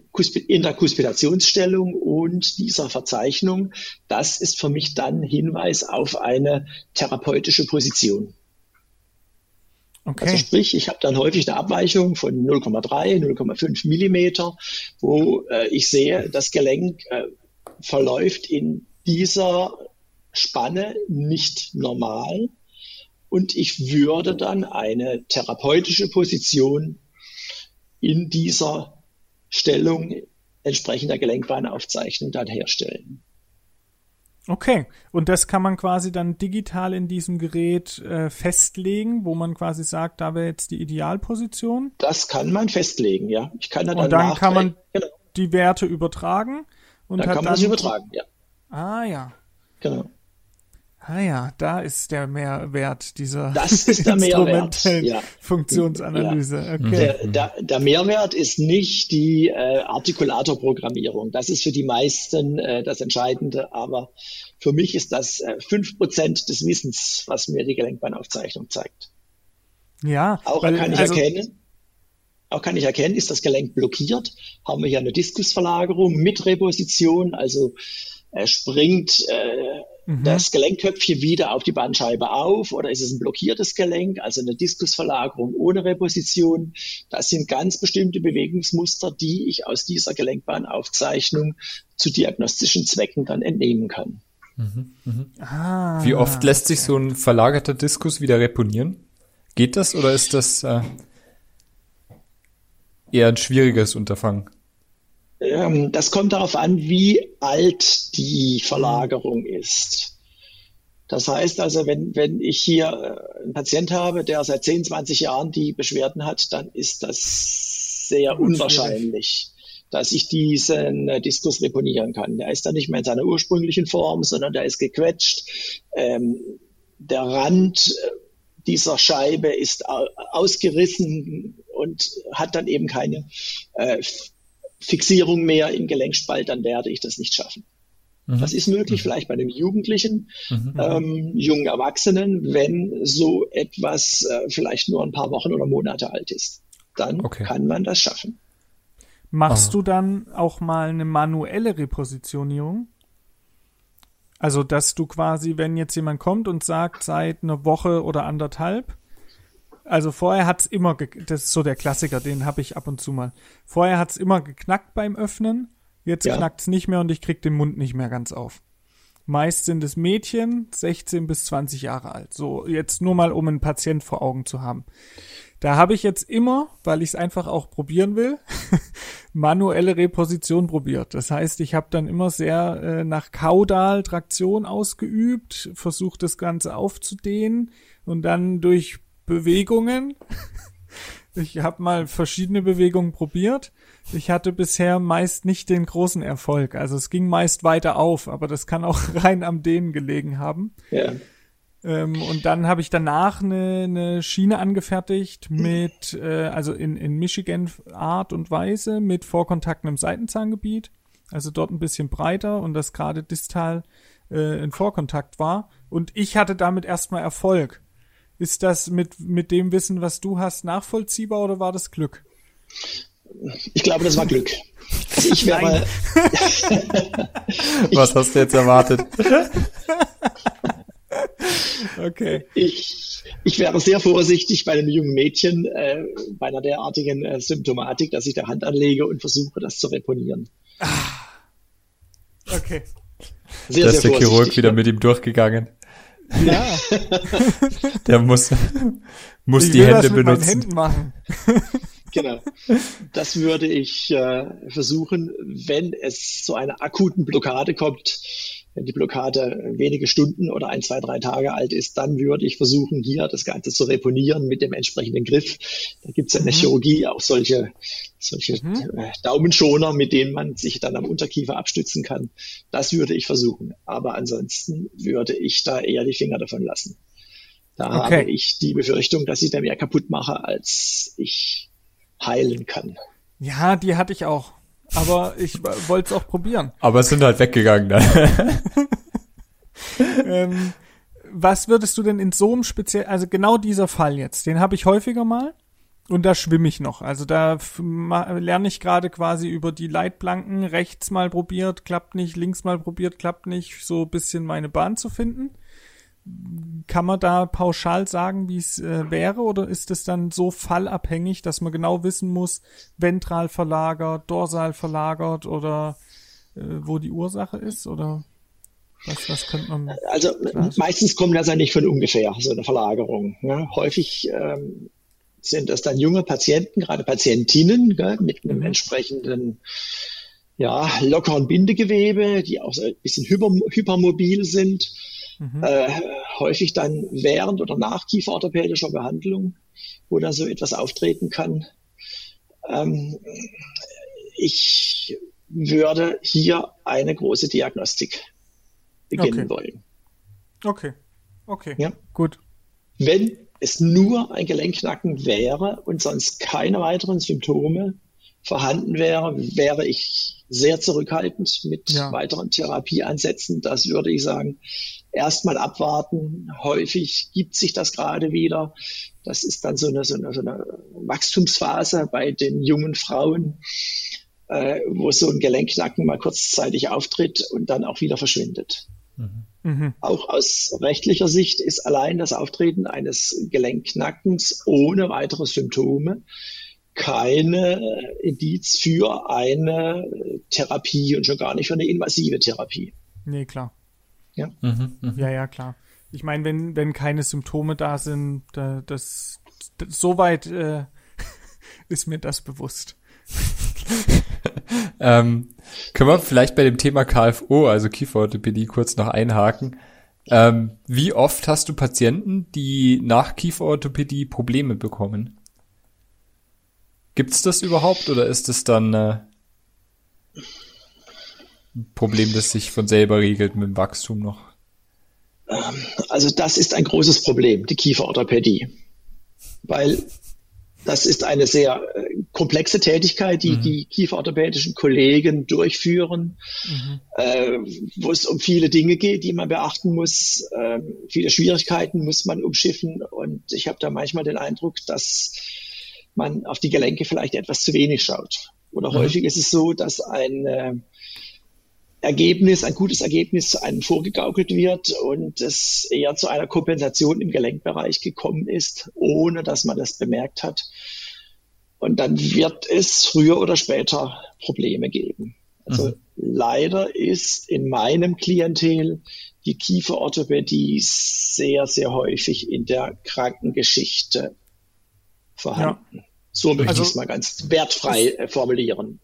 in der Kuspidationsstellung und dieser Verzeichnung, das ist für mich dann Hinweis auf eine therapeutische Position. Okay. Also sprich, ich habe dann häufig eine Abweichung von 0,3, 0,5 Millimeter, wo äh, ich sehe, das Gelenk äh, verläuft in dieser Spanne nicht normal und ich würde dann eine therapeutische Position in dieser Stellung entsprechender Gelenkbahnaufzeichnung dann herstellen. Okay, und das kann man quasi dann digital in diesem Gerät äh, festlegen, wo man quasi sagt, da wäre jetzt die Idealposition. Das kann man festlegen, ja. Ich kann dann und dann kann man genau. die Werte übertragen. Und dann kann man dann, das übertragen, ja. Ah ja. Genau. Ah ja, da ist der Mehrwert dieser das ist der Mehrwert, ja. Funktionsanalyse. Ja. Okay. Der, der, der, Mehrwert ist nicht die äh, Artikulatorprogrammierung. Das ist für die meisten äh, das Entscheidende, aber für mich ist das äh, fünf äh, Prozent des Wissens, was mir die Gelenkbahnaufzeichnung zeigt. Ja. Auch weil, kann ich also, erkennen, auch kann ich erkennen, ist das Gelenk blockiert, haben wir hier eine Diskusverlagerung mit Reposition, also er springt äh, mhm. das Gelenkköpfchen wieder auf die Bandscheibe auf oder ist es ein blockiertes Gelenk, also eine Diskusverlagerung ohne Reposition. Das sind ganz bestimmte Bewegungsmuster, die ich aus dieser Gelenkbahnaufzeichnung zu diagnostischen Zwecken dann entnehmen kann. Mhm, mh. ah, Wie oft lässt sich so ein verlagerter Diskus wieder reponieren? Geht das oder ist das äh, eher ein schwieriges Unterfangen? Ähm, das kommt darauf an, wie alt die Verlagerung ist. Das heißt also, wenn, wenn ich hier äh, einen Patient habe, der seit 10, 20 Jahren die Beschwerden hat, dann ist das sehr unwahrscheinlich, dass ich diesen äh, Diskus reponieren kann. Der ist dann nicht mehr in seiner ursprünglichen Form, sondern der ist gequetscht. Ähm, der Rand äh, dieser Scheibe ist ausgerissen und hat dann eben keine äh, Fixierung mehr im Gelenkspalt, dann werde ich das nicht schaffen. Mhm. Das ist möglich, mhm. vielleicht bei einem Jugendlichen, mhm. ähm, jungen Erwachsenen, wenn so etwas äh, vielleicht nur ein paar Wochen oder Monate alt ist. Dann okay. kann man das schaffen. Machst Aha. du dann auch mal eine manuelle Repositionierung? Also, dass du quasi, wenn jetzt jemand kommt und sagt, seit einer Woche oder anderthalb, also vorher hat's immer, das ist so der Klassiker, den habe ich ab und zu mal. Vorher hat's immer geknackt beim Öffnen, jetzt ja. knackt's nicht mehr und ich krieg den Mund nicht mehr ganz auf. Meist sind es Mädchen, 16 bis 20 Jahre alt. So, jetzt nur mal, um einen Patient vor Augen zu haben. Da habe ich jetzt immer, weil ich es einfach auch probieren will, manuelle Reposition probiert. Das heißt, ich habe dann immer sehr äh, nach Kaudal-Traktion ausgeübt, versucht das Ganze aufzudehnen und dann durch Bewegungen. Ich habe mal verschiedene Bewegungen probiert. Ich hatte bisher meist nicht den großen Erfolg. Also es ging meist weiter auf, aber das kann auch rein am Dehnen gelegen haben. Ja. Ähm, und dann habe ich danach eine, eine Schiene angefertigt mit, äh, also in, in Michigan Art und Weise mit Vorkontakten im Seitenzahngebiet. Also dort ein bisschen breiter und das gerade distal äh, in Vorkontakt war. Und ich hatte damit erstmal Erfolg. Ist das mit, mit dem Wissen, was du hast, nachvollziehbar oder war das Glück? Ich glaube, das war Glück. Also ich wäre. Was hast du jetzt erwartet? okay. Ich, ich wäre sehr vorsichtig bei einem jungen Mädchen äh, bei einer derartigen äh, Symptomatik, dass ich der Hand anlege und versuche, das zu reponieren. Ah. Okay. Sehr, da ist der Chirurg wieder mit ihm durchgegangen. Ja. der muss, muss ich die Hände benutzen. Mit Händen machen. genau. Das würde ich äh, versuchen, wenn es zu einer akuten Blockade kommt, wenn die Blockade wenige Stunden oder ein, zwei, drei Tage alt ist, dann würde ich versuchen, hier das Ganze zu reponieren mit dem entsprechenden Griff. Da gibt es in der mhm. Chirurgie auch solche, solche mhm. Äh, Daumenschoner, mit denen man sich dann am Unterkiefer abstützen kann. Das würde ich versuchen. Aber ansonsten würde ich da eher die Finger davon lassen. Da okay. habe ich die Befürchtung, dass ich da mehr kaputt mache, als ich heilen kann. Ja, die hatte ich auch aber ich wollte es auch probieren. Aber es sind halt weggegangen dann. ähm, was würdest du denn in so einem speziell, also genau dieser Fall jetzt, den habe ich häufiger mal und da schwimme ich noch. Also da lerne ich gerade quasi über die Leitplanken rechts mal probiert, klappt nicht, links mal probiert, klappt nicht, so bisschen meine Bahn zu finden. Kann man da pauschal sagen, wie es äh, wäre, oder ist es dann so fallabhängig, dass man genau wissen muss, ventral verlagert, dorsal verlagert oder äh, wo die Ursache ist? Oder was, was könnte man. Also klar? meistens kommt das ja nicht von ungefähr, so eine Verlagerung. Ne? Häufig ähm, sind das dann junge Patienten, gerade Patientinnen, gell, mit einem mhm. entsprechenden ja, lockeren Bindegewebe, die auch so ein bisschen hyper, hypermobil sind mhm. äh, häufig dann während oder nach kieferorthopädischer Behandlung, wo da so etwas auftreten kann. Ähm, ich würde hier eine große Diagnostik beginnen okay. wollen. Okay, okay, ja. gut. Wenn es nur ein Gelenknacken wäre und sonst keine weiteren Symptome vorhanden wäre, wäre ich sehr zurückhaltend mit ja. weiteren Therapieansätzen. Das würde ich sagen, erstmal abwarten. Häufig gibt sich das gerade wieder. Das ist dann so eine, so eine, so eine Wachstumsphase bei den jungen Frauen, äh, wo so ein Gelenknacken mal kurzzeitig auftritt und dann auch wieder verschwindet. Mhm. mhm. Auch aus rechtlicher Sicht ist allein das Auftreten eines Gelenknackens ohne weitere Symptome keine Indiz für eine Therapie und schon gar nicht für eine invasive Therapie. Nee, klar. Ja, mhm, mh. ja, ja, klar. Ich meine, wenn, wenn keine Symptome da sind, da, das, das soweit äh, ist mir das bewusst. ähm, können wir vielleicht bei dem Thema KFO, also Kieferorthopädie, kurz noch einhaken? Ähm, wie oft hast du Patienten, die nach Kieferorthopädie Probleme bekommen? Gibt's das überhaupt oder ist es dann äh, Problem, das sich von selber regelt mit dem Wachstum noch? Ähm, also das ist ein großes Problem, die Kieferorthopädie. Weil das ist eine sehr äh, komplexe Tätigkeit, die mhm. die kieferorthopädischen Kollegen durchführen, mhm. äh, wo es um viele Dinge geht, die man beachten muss. Äh, viele Schwierigkeiten muss man umschiffen. Und ich habe da manchmal den Eindruck, dass man auf die Gelenke vielleicht etwas zu wenig schaut. Oder mhm. häufig ist es so, dass ein äh, Ergebnis, ein gutes Ergebnis zu einem vorgegaukelt wird und es eher zu einer Kompensation im Gelenkbereich gekommen ist, ohne dass man das bemerkt hat. Und dann wird es früher oder später Probleme geben. Also mhm. leider ist in meinem Klientel die Kieferorthopädie sehr, sehr häufig in der Krankengeschichte vorhanden. Ja. So möchte also, ich es mal ganz wertfrei äh, formulieren.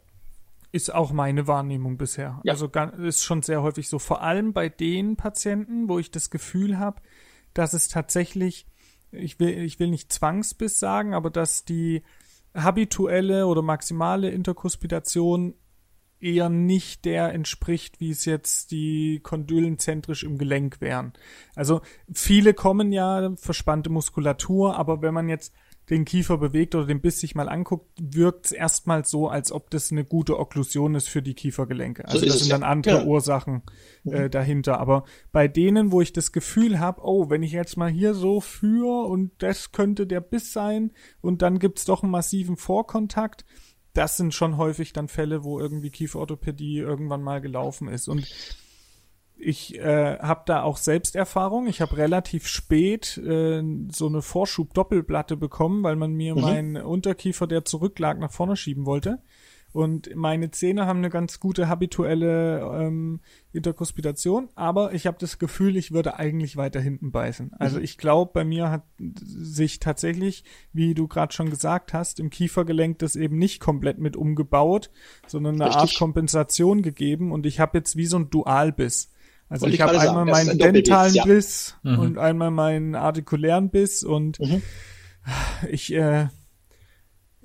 Ist auch meine Wahrnehmung bisher. Ja. Also ist schon sehr häufig so. Vor allem bei den Patienten, wo ich das Gefühl habe, dass es tatsächlich, ich will, ich will nicht Zwangsbiss sagen, aber dass die habituelle oder maximale Interkuspidation eher nicht der entspricht, wie es jetzt die Kondylen zentrisch im Gelenk wären. Also viele kommen ja verspannte Muskulatur, aber wenn man jetzt den Kiefer bewegt oder den Biss sich mal anguckt, wirkt es erstmal so, als ob das eine gute Okklusion ist für die Kiefergelenke. Also so das sind dann andere ja. Ursachen äh, mhm. dahinter. Aber bei denen, wo ich das Gefühl habe, oh, wenn ich jetzt mal hier so führe und das könnte der Biss sein und dann gibt's doch einen massiven Vorkontakt, das sind schon häufig dann Fälle, wo irgendwie Kieferorthopädie irgendwann mal gelaufen ist. Und ich äh, habe da auch Selbsterfahrung. Ich habe relativ spät äh, so eine Vorschub-Doppelplatte bekommen, weil man mir mhm. meinen Unterkiefer, der zurücklag, nach vorne schieben wollte. Und meine Zähne haben eine ganz gute habituelle ähm, Interkuspitation, aber ich habe das Gefühl, ich würde eigentlich weiter hinten beißen. Also mhm. ich glaube, bei mir hat sich tatsächlich, wie du gerade schon gesagt hast, im Kiefergelenk das eben nicht komplett mit umgebaut, sondern eine Richtig. Art Kompensation gegeben und ich habe jetzt wie so ein Dualbiss. Also Wollte ich habe einmal sagen, meinen dentalen ja. Biss mhm. und einmal meinen artikulären Biss und mhm. ich äh,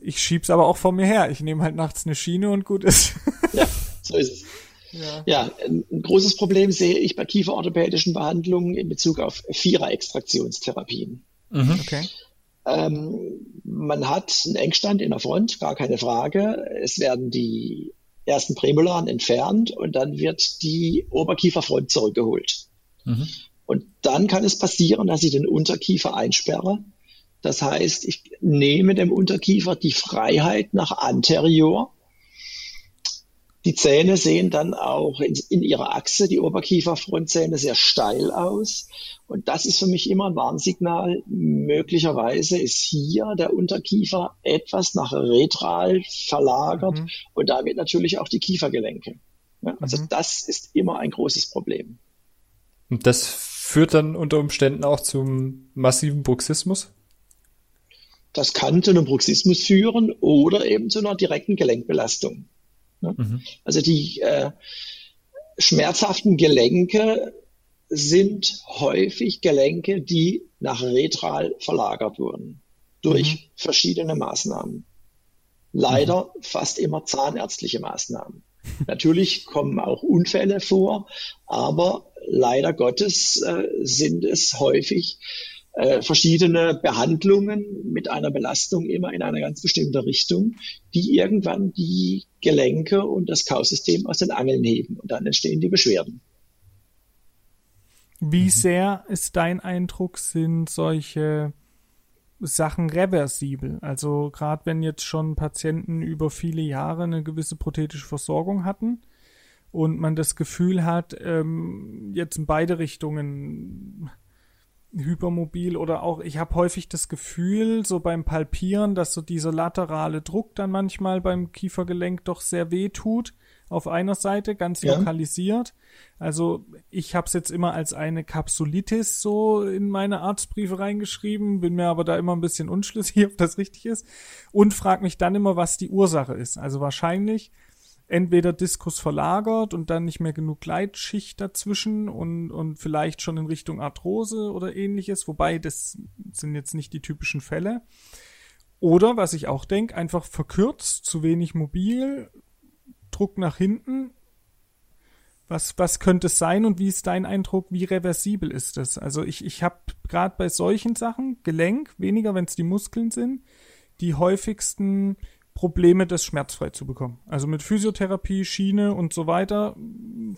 ich schieb's aber auch vor mir her. Ich nehme halt nachts eine Schiene und gut ist. ja, so ist es. Ja. ja, ein großes Problem sehe ich bei kieferorthopädischen Behandlungen in Bezug auf Vierer-Extraktionstherapien. Mhm. Okay. Ähm, man hat einen Engstand in der Front, gar keine Frage. Es werden die ersten Prämolaren entfernt und dann wird die Oberkieferfront zurückgeholt. Mhm. Und dann kann es passieren, dass ich den Unterkiefer einsperre. Das heißt, ich nehme dem Unterkiefer die Freiheit nach anterior die Zähne sehen dann auch in, in ihrer Achse, die Oberkieferfrontzähne, sehr steil aus. Und das ist für mich immer ein Warnsignal. Möglicherweise ist hier der Unterkiefer etwas nach retral verlagert mhm. und damit natürlich auch die Kiefergelenke. Ja, also mhm. das ist immer ein großes Problem. Und das führt dann unter Umständen auch zum massiven Bruxismus? Das kann zu einem Bruxismus führen oder eben zu einer direkten Gelenkbelastung. Ne? Mhm. Also die äh, schmerzhaften Gelenke sind häufig Gelenke, die nach retral verlagert wurden durch mhm. verschiedene Maßnahmen. Leider mhm. fast immer zahnärztliche Maßnahmen. Natürlich kommen auch Unfälle vor, aber leider Gottes äh, sind es häufig äh, verschiedene Behandlungen mit einer Belastung immer in einer ganz bestimmte Richtung, die irgendwann die Gelenke und das Kausystem aus den Angeln heben und dann entstehen die Beschwerden. Wie mhm. sehr ist dein Eindruck, sind solche Sachen reversibel? Also gerade wenn jetzt schon Patienten über viele Jahre eine gewisse prothetische Versorgung hatten und man das Gefühl hat, ähm, jetzt in beide Richtungen hypermobil oder auch, ich habe häufig das Gefühl, so beim Palpieren, dass so dieser laterale Druck dann manchmal beim Kiefergelenk doch sehr weh tut. Auf einer Seite, ganz ja. lokalisiert. Also ich habe es jetzt immer als eine Kapsulitis so in meine Arztbriefe reingeschrieben, bin mir aber da immer ein bisschen unschlüssig, ob das richtig ist. Und frage mich dann immer, was die Ursache ist. Also wahrscheinlich entweder Diskus verlagert und dann nicht mehr genug Gleitschicht dazwischen und, und vielleicht schon in Richtung Arthrose oder ähnliches, wobei das sind jetzt nicht die typischen Fälle. Oder, was ich auch denke, einfach verkürzt, zu wenig mobil, Druck nach hinten. Was, was könnte es sein und wie ist dein Eindruck, wie reversibel ist das? Also ich, ich habe gerade bei solchen Sachen, Gelenk, weniger wenn es die Muskeln sind, die häufigsten Probleme, das schmerzfrei zu bekommen. Also mit Physiotherapie, Schiene und so weiter,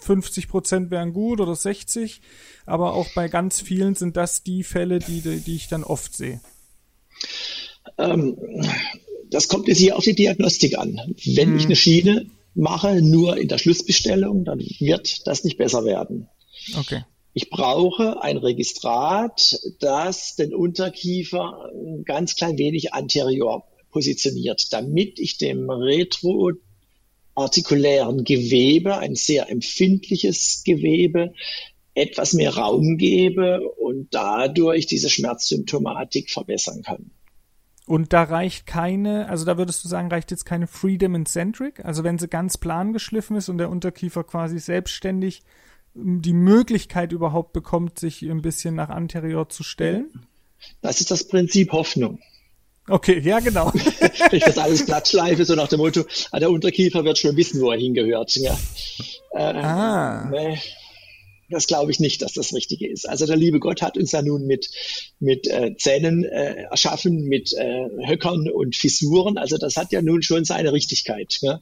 50 Prozent wären gut oder 60, aber auch bei ganz vielen sind das die Fälle, die, die ich dann oft sehe. Ähm, das kommt jetzt hier auf die Diagnostik an. Wenn hm. ich eine Schiene mache, nur in der Schlussbestellung, dann wird das nicht besser werden. Okay. Ich brauche ein Registrat, das den Unterkiefer ein ganz klein wenig anterior positioniert, damit ich dem retroartikulären Gewebe, ein sehr empfindliches Gewebe, etwas mehr Raum gebe und dadurch diese Schmerzsymptomatik verbessern kann. Und da reicht keine, also da würdest du sagen, reicht jetzt keine Freedom and Centric? Also wenn sie ganz plan geschliffen ist und der Unterkiefer quasi selbstständig die Möglichkeit überhaupt bekommt, sich ein bisschen nach anterior zu stellen? Das ist das Prinzip Hoffnung. Okay, ja, genau. Ich das alles glattschleife, so nach dem Motto, ah, der Unterkiefer wird schon wissen, wo er hingehört. Ja. Äh, ah. Nee, das glaube ich nicht, dass das Richtige ist. Also der liebe Gott hat uns ja nun mit, mit äh, Zähnen äh, erschaffen, mit äh, Höckern und Fissuren. Also das hat ja nun schon seine Richtigkeit. Ja.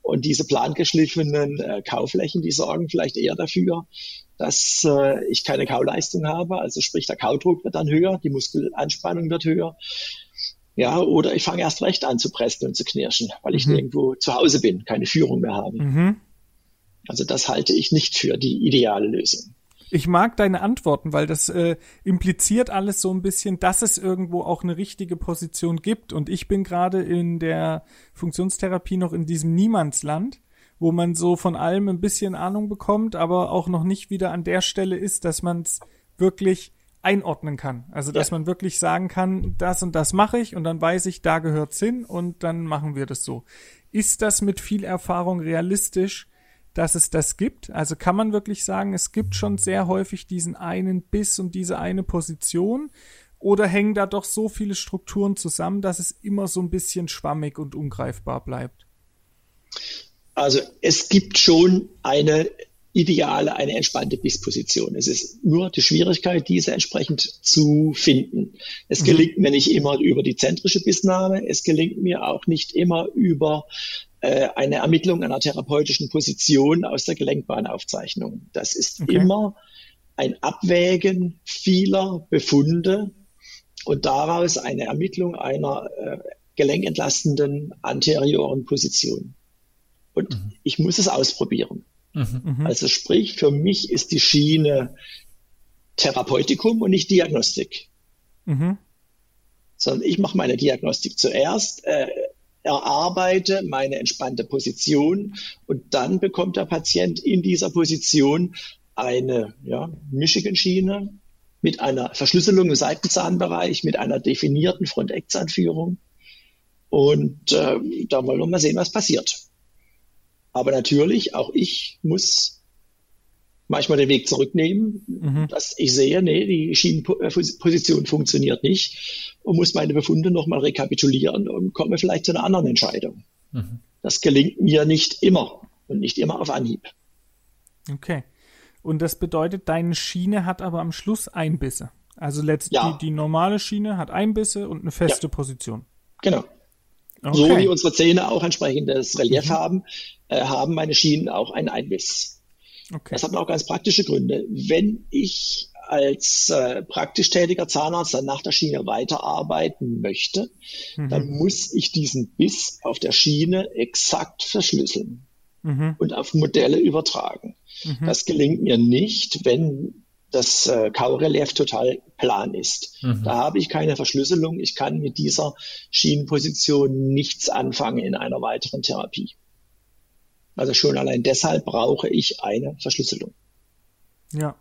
Und diese plangeschliffenen äh, Kauflächen, die sorgen vielleicht eher dafür, dass äh, ich keine Kauleistung habe. Also sprich, der Kaudruck wird dann höher, die Muskelanspannung wird höher Ja, oder ich fange erst recht an zu pressen und zu knirschen, weil ich mhm. nirgendwo zu Hause bin, keine Führung mehr habe. Mhm. Also das halte ich nicht für die ideale Lösung. Ich mag deine Antworten, weil das äh, impliziert alles so ein bisschen, dass es irgendwo auch eine richtige Position gibt. Und ich bin gerade in der Funktionstherapie noch in diesem Niemandsland, wo man so von allem ein bisschen Ahnung bekommt, aber auch noch nicht wieder an der Stelle ist, dass man es wirklich einordnen kann. Also dass ja. man wirklich sagen kann, das und das mache ich und dann weiß ich, da gehört's hin und dann machen wir das so. Ist das mit viel Erfahrung realistisch, dass es das gibt? Also kann man wirklich sagen, es gibt schon sehr häufig diesen einen Biss und diese eine Position? Oder hängen da doch so viele Strukturen zusammen, dass es immer so ein bisschen schwammig und ungreifbar bleibt? Also es gibt schon eine ideale, eine entspannte Bissposition. Es ist nur die Schwierigkeit, diese entsprechend zu finden. Es mhm. gelingt mir nicht immer über die zentrische Bissnahme. Es gelingt mir auch nicht immer über äh, eine Ermittlung einer therapeutischen Position aus der Gelenkbahnaufzeichnung. Das ist okay. immer ein Abwägen vieler Befunde und daraus eine Ermittlung einer äh, gelenkentlastenden anterioren Position. Und mhm. ich muss es ausprobieren. Mhm. mhm. Also sprich, für mich ist die Schiene Therapeutikum und nicht Diagnostik. Mhm. Sondern ich mache meine Diagnostik zuerst, äh, erarbeite meine entspannte Position und dann bekommt der Patient in dieser Position eine ja, Michigan-Schiene mit einer Verschlüsselung im Seitenzahnbereich, mit einer definierten Front-Eck-Zahnführung. Und äh, da wollen wir mal sehen, was passiert. Aber natürlich, auch ich muss manchmal den Weg zurücknehmen, mhm. dass ich sehe, nee, die Schienenposition funktioniert nicht und muss meine Befunde nochmal rekapitulieren und komme vielleicht zu einer anderen Entscheidung. Mhm. Das gelingt mir nicht immer und nicht immer auf Anhieb. Okay. Und das bedeutet, deine Schiene hat aber am Schluss Einbisse. Also letztlich ja. die, die, normale Schiene hat Einbisse und eine feste ja. Position. Genau. Okay. So wie unsere Zähne auch entsprechendes Relief mhm. haben, äh, haben meine Schienen auch einen Einbiss. Okay. Das hat auch ganz praktische Gründe. Wenn ich als äh, praktisch tätiger Zahnarzt dann nach der Schiene weiterarbeiten möchte, mhm. dann muss ich diesen Biss auf der Schiene exakt verschlüsseln mhm. und auf Modelle übertragen. Mhm. Das gelingt mir nicht, wenn das äh, Kaurelief total plan ist. Mhm. Da habe ich keine Verschlüsselung. Ich kann mit dieser Schienenposition nichts anfangen in einer weiteren Therapie. Also schon allein deshalb brauche ich eine Verschlüsselung. Ja.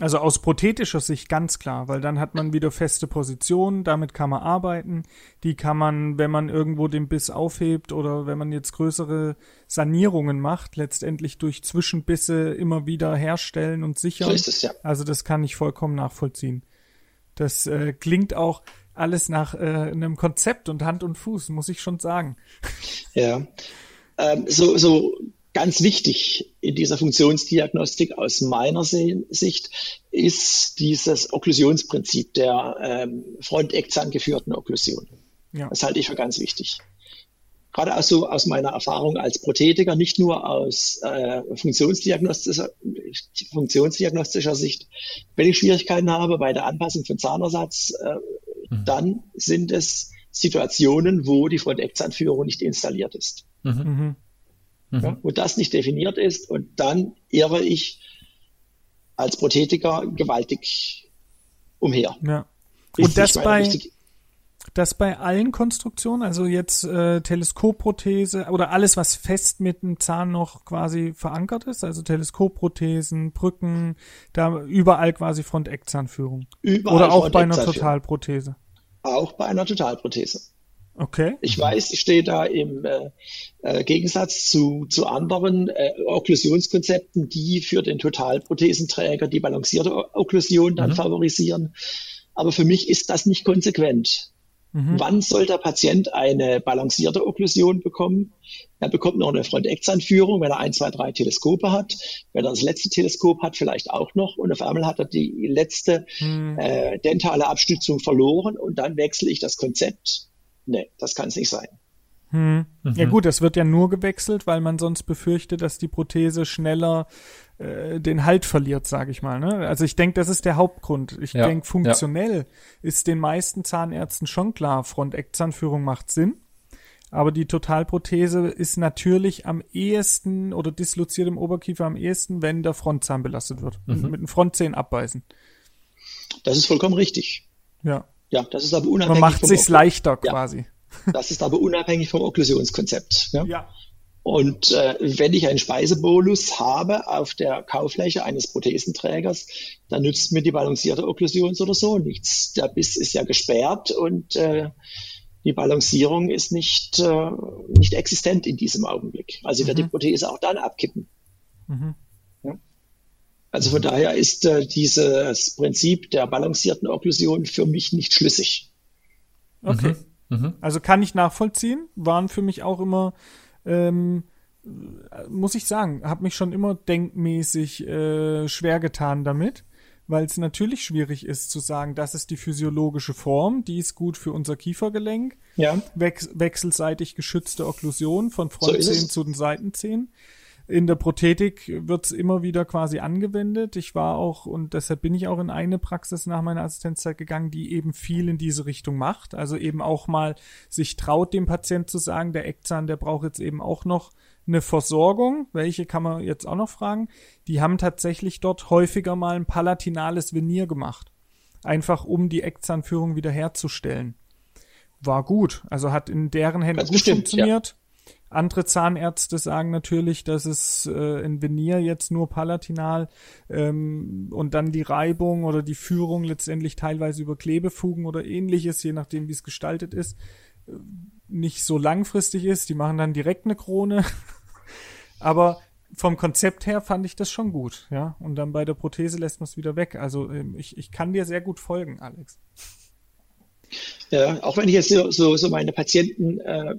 Also aus prothetischer Sicht ganz klar, weil dann hat man wieder feste Positionen, damit kann man arbeiten. Die kann man, wenn man irgendwo den Biss aufhebt oder wenn man jetzt größere Sanierungen macht, letztendlich durch Zwischenbisse immer wieder herstellen und sichern. So ist es, ja. Also das kann ich vollkommen nachvollziehen. Das äh, klingt auch alles nach äh, einem Konzept und Hand und Fuß, muss ich schon sagen. Ja, ähm, so, so ganz wichtig in dieser Funktionsdiagnostik aus meiner Sicht ist dieses Okklusionsprinzip der ähm, Front-Eckzahn geführten Okklusion. Ja. Das halte ich für ganz wichtig. Gerade auch so aus meiner Erfahrung als Prothetiker, nicht nur aus äh, funktionsdiagnostischer, funktionsdiagnostischer Sicht. Wenn ich Schwierigkeiten habe bei der Anpassung von Zahnersatz, äh, mhm. dann sind es Situationen, wo die Front-Eckzahnführung nicht installiert ist. Mhm. Mhm. Ja, wo das nicht definiert ist und dann irre ich als Prothetiker gewaltig umher. Ja. Und das bei, das bei allen Konstruktionen, also jetzt äh, Teleskopprothese oder alles, was fest mit dem Zahn noch quasi verankert ist, also Teleskopprothesen, Brücken, da überall quasi Front-Eckzahnführung. Überall oder auch bei einer Totalprothese. Auch bei einer Totalprothese. Okay. Ich weiß, ich stehe da im äh, äh, Gegensatz zu, zu anderen äh, Okklusionskonzepten, die für den Totalprothesenträger die balancierte Okklusion dann mhm. favorisieren. Aber für mich ist das nicht konsequent. Mhm. Wann soll der Patient eine balancierte Okklusion bekommen? Er bekommt noch eine Front-Eckzahnführung, wenn er ein, zwei, drei Teleskope hat. Wenn er das letzte Teleskop hat, vielleicht auch noch. Und auf einmal hat er die letzte mhm. äh, dentale Abstützung verloren und dann wechsle ich das Konzept Nee, das kann es nicht sein. Hm. Mhm. Ja gut, das wird ja nur gewechselt, weil man sonst befürchtet, dass die Prothese schneller äh, den Halt verliert, sage ich mal. Ne? Also ich denke, das ist der Hauptgrund. Ich ja. denke, funktionell ja. ist den meisten Zahnärzten schon klar, Front-Eck-Zahnführung macht Sinn. Aber die Totalprothese ist natürlich am ehesten oder disloziert im Oberkiefer am ehesten, wenn der Frontzahn belastet wird. Mhm. Mit dem Frontzähnen abbeißen. Das ist vollkommen richtig. Ja. Ja, das ist aber unabhängig. Man macht sich's leichter quasi. Das ist aber unabhängig vom Okklusionskonzept. Ja. ja. Und äh, wenn ich einen Speisebolus habe auf der Kaufläche eines Prothesenträgers, dann nützt mir die balancierte Okklusion oder so nichts. Der Biss ist ja gesperrt und äh, die Balancierung ist nicht, äh, nicht existent in diesem Augenblick. Also wird die mhm. Prothese auch dann abkippen. Mhm. Also von daher ist äh, dieses Prinzip der balancierten Okklusion für mich nicht schlüssig. Okay. Mhm. Mhm. Also kann ich nachvollziehen, waren für mich auch immer, ähm, muss ich sagen, habe mich schon immer denkmäßig äh, schwer getan damit, weil es natürlich schwierig ist zu sagen, das ist die physiologische Form, die ist gut für unser Kiefergelenk, ja. Wech wechselseitig geschützte Okklusion von Frontzähnen so zu den Seitenzähnen in der Prothetik wird's immer wieder quasi angewendet. Ich war auch, und deshalb bin ich auch in eine Praxis nach meiner Assistenzzeit gegangen, die eben viel in diese Richtung macht. Also eben auch mal sich traut, dem Patient zu sagen, der Eckzahn, der braucht jetzt eben auch noch eine Versorgung. Welche kann man jetzt auch noch fragen? Die haben tatsächlich dort häufiger mal ein palatinales Venier gemacht. Einfach um die Eckzahnführung wiederherzustellen. War gut. Also hat in deren Händen gut funktioniert. Ja andere Zahnärzte sagen natürlich, dass es äh, in Venier jetzt nur palatinal ähm, und dann die Reibung oder die Führung letztendlich teilweise über Klebefugen oder ähnliches, je nachdem wie es gestaltet ist, äh, nicht so langfristig ist. Die machen dann direkt eine Krone. Aber vom Konzept her fand ich das schon gut, ja. Und dann bei der Prothese lässt man es wieder weg. Also ähm, ich, ich kann dir sehr gut folgen, Alex. Ja, auch wenn ich jetzt so, so, so meine Patienten äh,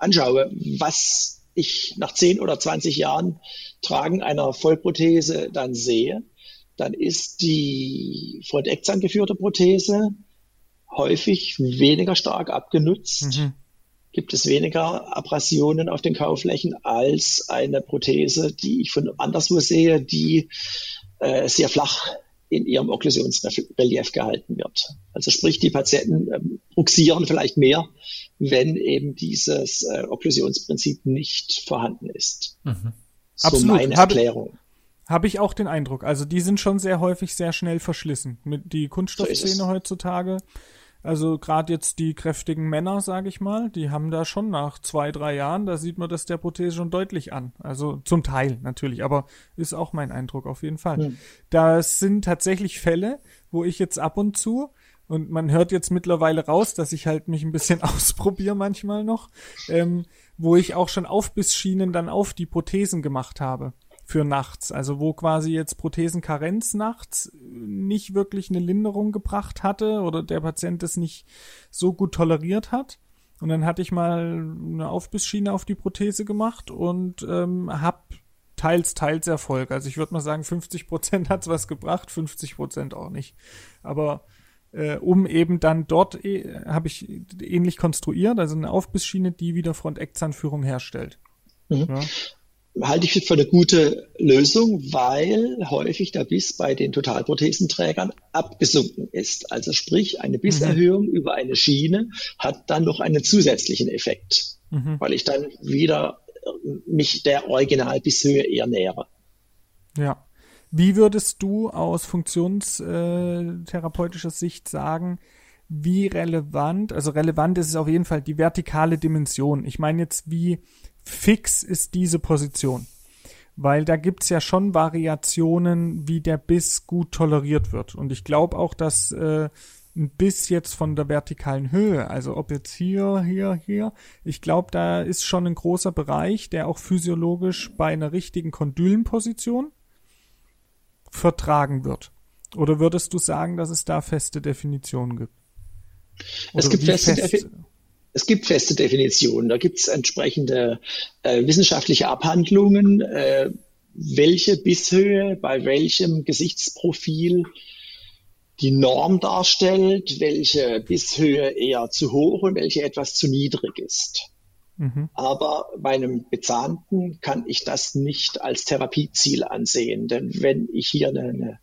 anschaue, was ich nach 10 oder 20 Jahren Tragen einer Vollprothese dann sehe, dann ist die Fronteckzahn geführte Prothese häufig weniger stark abgenutzt. Mhm. Gibt es weniger Abrasionen auf den Kauflächen als eine Prothese, die ich von anderswo sehe, die äh, sehr flach in ihrem Okklusionsrelief gehalten wird. Also sprich, die Patienten ähm, bruxieren vielleicht mehr, wenn eben dieses äh, Okklusionsprinzip nicht vorhanden ist. Mhm. So Absolut. meine Erklärung. Habe ich auch den Eindruck. Also die sind schon sehr häufig sehr schnell verschlissen. Mit die Kunststoffszene so heutzutage also gerade jetzt die kräftigen Männer, sage ich mal, die haben da schon nach zwei, drei Jahren, da sieht man das der Prothese schon deutlich an. Also zum Teil natürlich, aber ist auch mein Eindruck auf jeden Fall. Hm. Das sind tatsächlich Fälle, wo ich jetzt ab und zu und man hört jetzt mittlerweile raus, dass ich halt mich ein bisschen ausprobiere manchmal noch, ähm, wo ich auch schon Aufbissschienen dann auf die Prothesen gemacht habe für nachts. Also wo quasi jetzt Prothesenkarenz nachts nicht wirklich eine Linderung gebracht hatte oder der Patient es nicht so gut toleriert hat. Und dann hatte ich mal eine Aufbissschiene auf die Prothese gemacht und ähm, hab teils, teils Erfolg. Also ich würde mal sagen, 50 Prozent hat's was gebracht, 50 Prozent auch nicht. Aber äh, um eben dann dort äh, habe ich ähnlich konstruiert, also eine Aufbissschiene, die wieder Front-Eckzahnführung herstellt. Mhm. Ja halte ich für eine gute Lösung, weil häufig der Biss bei den Totalprothesenträgern abgesunken ist. Also sprich, eine Bisserhöhung mhm. über eine Schiene hat dann noch einen zusätzlichen Effekt, mhm. weil ich dann wieder äh, mich der Originalbisshöhe eher nähere. Ja. Wie würdest du aus funktionstherapeutischer Sicht sagen, wie relevant, also relevant ist es auf jeden Fall die vertikale Dimension. Ich meine jetzt, wie fix ist diese Position. Weil da gibt's ja schon Variationen, wie der Biss gut toleriert wird. Und ich glaube auch, dass äh, ein Biss jetzt von der vertikalen Höhe, also ob jetzt hier, hier, hier, ich glaube, da ist schon ein großer Bereich, der auch physiologisch bei einer richtigen Kondylenposition vertragen wird. Oder würdest du sagen, dass es da feste Definitionen gibt? Oder es gibt feste, fest, es gibt feste Definitionen, da gibt es entsprechende äh, wissenschaftliche Abhandlungen, äh, welche Bisshöhe bei welchem Gesichtsprofil die Norm darstellt, welche Bisshöhe eher zu hoch und welche etwas zu niedrig ist. Mhm. Aber bei einem Bezahnten kann ich das nicht als Therapieziel ansehen. Denn wenn ich hier eine,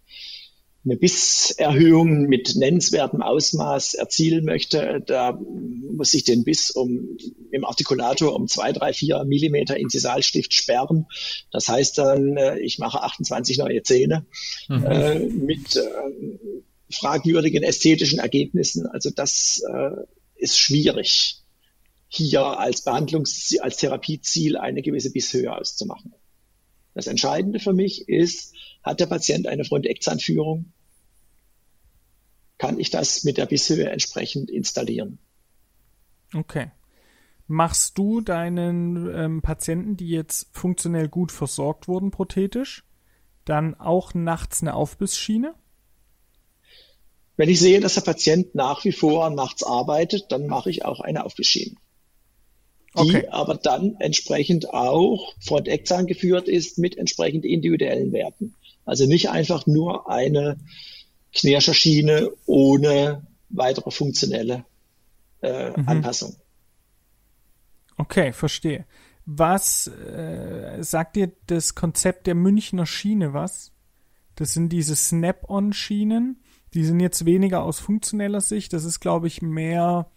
eine, Bisserhöhung mit nennenswertem Ausmaß erzielen möchte, da muss ich den Biss um, im Artikulator um zwei, drei, vier Millimeter Incisalstift sperren. Das heißt dann, äh, ich mache 28 neue Zähne mhm. äh, mit äh, fragwürdigen ästhetischen Ergebnissen. Also das äh, ist schwierig hier als Behandlungs-, als Therapieziel eine gewisse Bisshöhe auszumachen. Das Entscheidende für mich ist, hat der Patient eine Fronteckzahnführung? Kann ich das mit der Bisshöhe entsprechend installieren? Okay. Machst du deinen ähm, Patienten, die jetzt funktionell gut versorgt wurden, prothetisch, dann auch nachts eine Aufbissschiene? Wenn ich sehe, dass der Patient nach wie vor nachts arbeitet, dann mache ich auch eine Aufbissschiene die okay. aber dann entsprechend auch Front Eckzahn geführt ist mit entsprechend individuellen Werten. Also nicht einfach nur eine Knirscherschiene ohne weitere funktionelle äh, mhm. Anpassung. Okay, verstehe. Was äh, sagt dir das Konzept der Münchner Schiene was? Das sind diese Snap-on-Schienen. Die sind jetzt weniger aus funktioneller Sicht. Das ist, glaube ich, mehr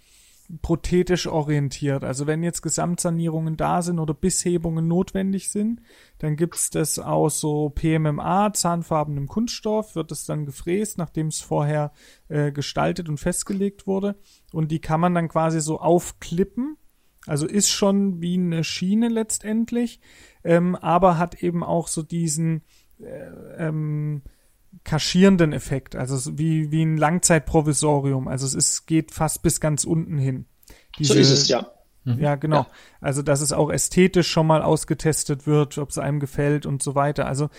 prothetisch orientiert. Also wenn jetzt Gesamtsanierungen da sind oder Bisshebungen notwendig sind, dann gibt's das aus so PMMA, zahnfarbenem Kunststoff, wird es dann gefräst, nachdem es vorher äh, gestaltet und festgelegt wurde. Und die kann man dann quasi so aufklippen. Also ist schon wie eine Schiene letztendlich, ähm, aber hat eben auch so diesen äh, ähm, kaschierenden Effekt, also wie, wie ein Langzeitprovisorium. Also es ist, geht fast bis ganz unten hin. Diese, so ist es, ja. Mhm. Ja, genau. Ja. Also, dass es auch ästhetisch schon mal ausgetestet wird, ob es einem gefällt und so weiter. Also,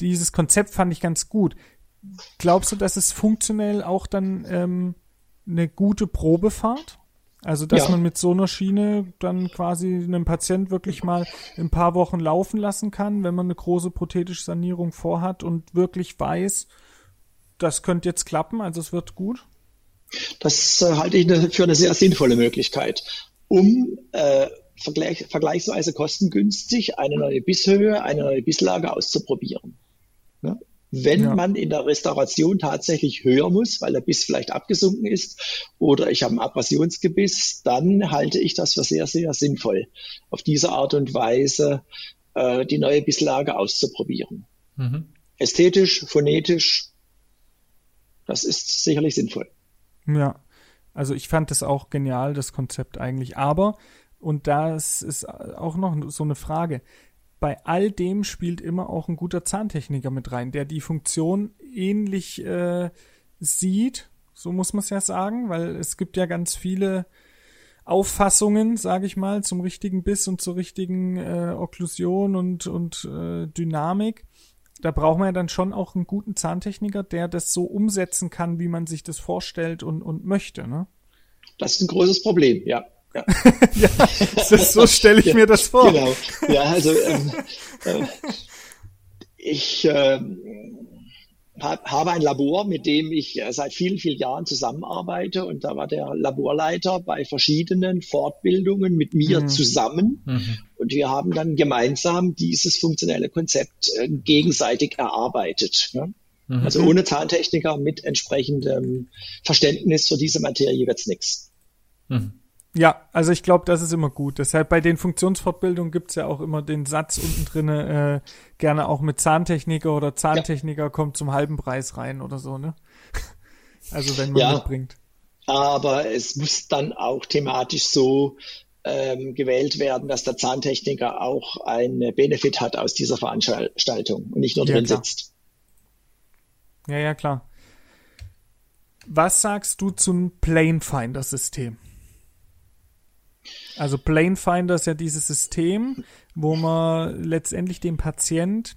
dieses Konzept fand ich ganz gut. Glaubst du, dass es funktionell auch dann ähm, eine gute Probefahrt? Also, dass ja. man mit so einer Schiene dann quasi einen Patient wirklich mal ein paar Wochen laufen lassen kann, wenn man eine große prothetische Sanierung vorhat und wirklich weiß, das könnte jetzt klappen, also es wird gut? Das äh, halte ich für eine sehr sinnvolle Möglichkeit, um äh, vergleich, vergleichsweise kostengünstig eine neue Bisshöhe, eine neue Bisslage auszuprobieren. Ja? Wenn ja. man in der Restauration tatsächlich höher muss, weil der Biss vielleicht abgesunken ist oder ich habe ein Abrasionsgebiss, dann halte ich das für sehr, sehr sinnvoll, auf diese Art und Weise äh, die neue Bisslage auszuprobieren. Mhm. Ästhetisch, phonetisch, das ist sicherlich sinnvoll. Ja, also ich fand das auch genial, das Konzept eigentlich. Aber, und das ist auch noch so eine Frage, bei all dem spielt immer auch ein guter Zahntechniker mit rein, der die Funktion ähnlich äh, sieht, so muss man es ja sagen, weil es gibt ja ganz viele Auffassungen, sage ich mal, zum richtigen Biss und zur richtigen äh, Okklusion und, und äh, Dynamik. Da braucht man ja dann schon auch einen guten Zahntechniker, der das so umsetzen kann, wie man sich das vorstellt und, und möchte, ne? Das ist ein großes Problem, ja. Ja, ja das, so stelle ich ja, mir das vor. Genau. Ja, also ähm, äh, ich äh, habe ein Labor, mit dem ich äh, seit vielen, vielen Jahren zusammenarbeite und da war der Laborleiter bei verschiedenen Fortbildungen mit mir mhm. zusammen mhm. und wir haben dann gemeinsam dieses funktionelle Konzept äh, gegenseitig erarbeitet. Ne? Mhm. Also ohne Zahntechniker mit entsprechendem Verständnis für diese Materie wird's nix. Mhm. Ja, also ich glaube, das ist immer gut. Deshalb bei den Funktionsfortbildungen gibt's ja auch immer den Satz unten drinne, äh, gerne auch mit Zahntechniker oder Zahntechniker ja. kommt zum halben Preis rein oder so, ne? Also wenn man ja, mitbringt. Aber es muss dann auch thematisch so ähm, gewählt werden, dass der Zahntechniker auch einen Benefit hat aus dieser Veranstaltung und nicht nur ja, drin klar. sitzt. Ja, ja, klar. Was sagst du zum Plane Finder System? Also Plane Finder ist ja dieses System, wo man letztendlich dem Patient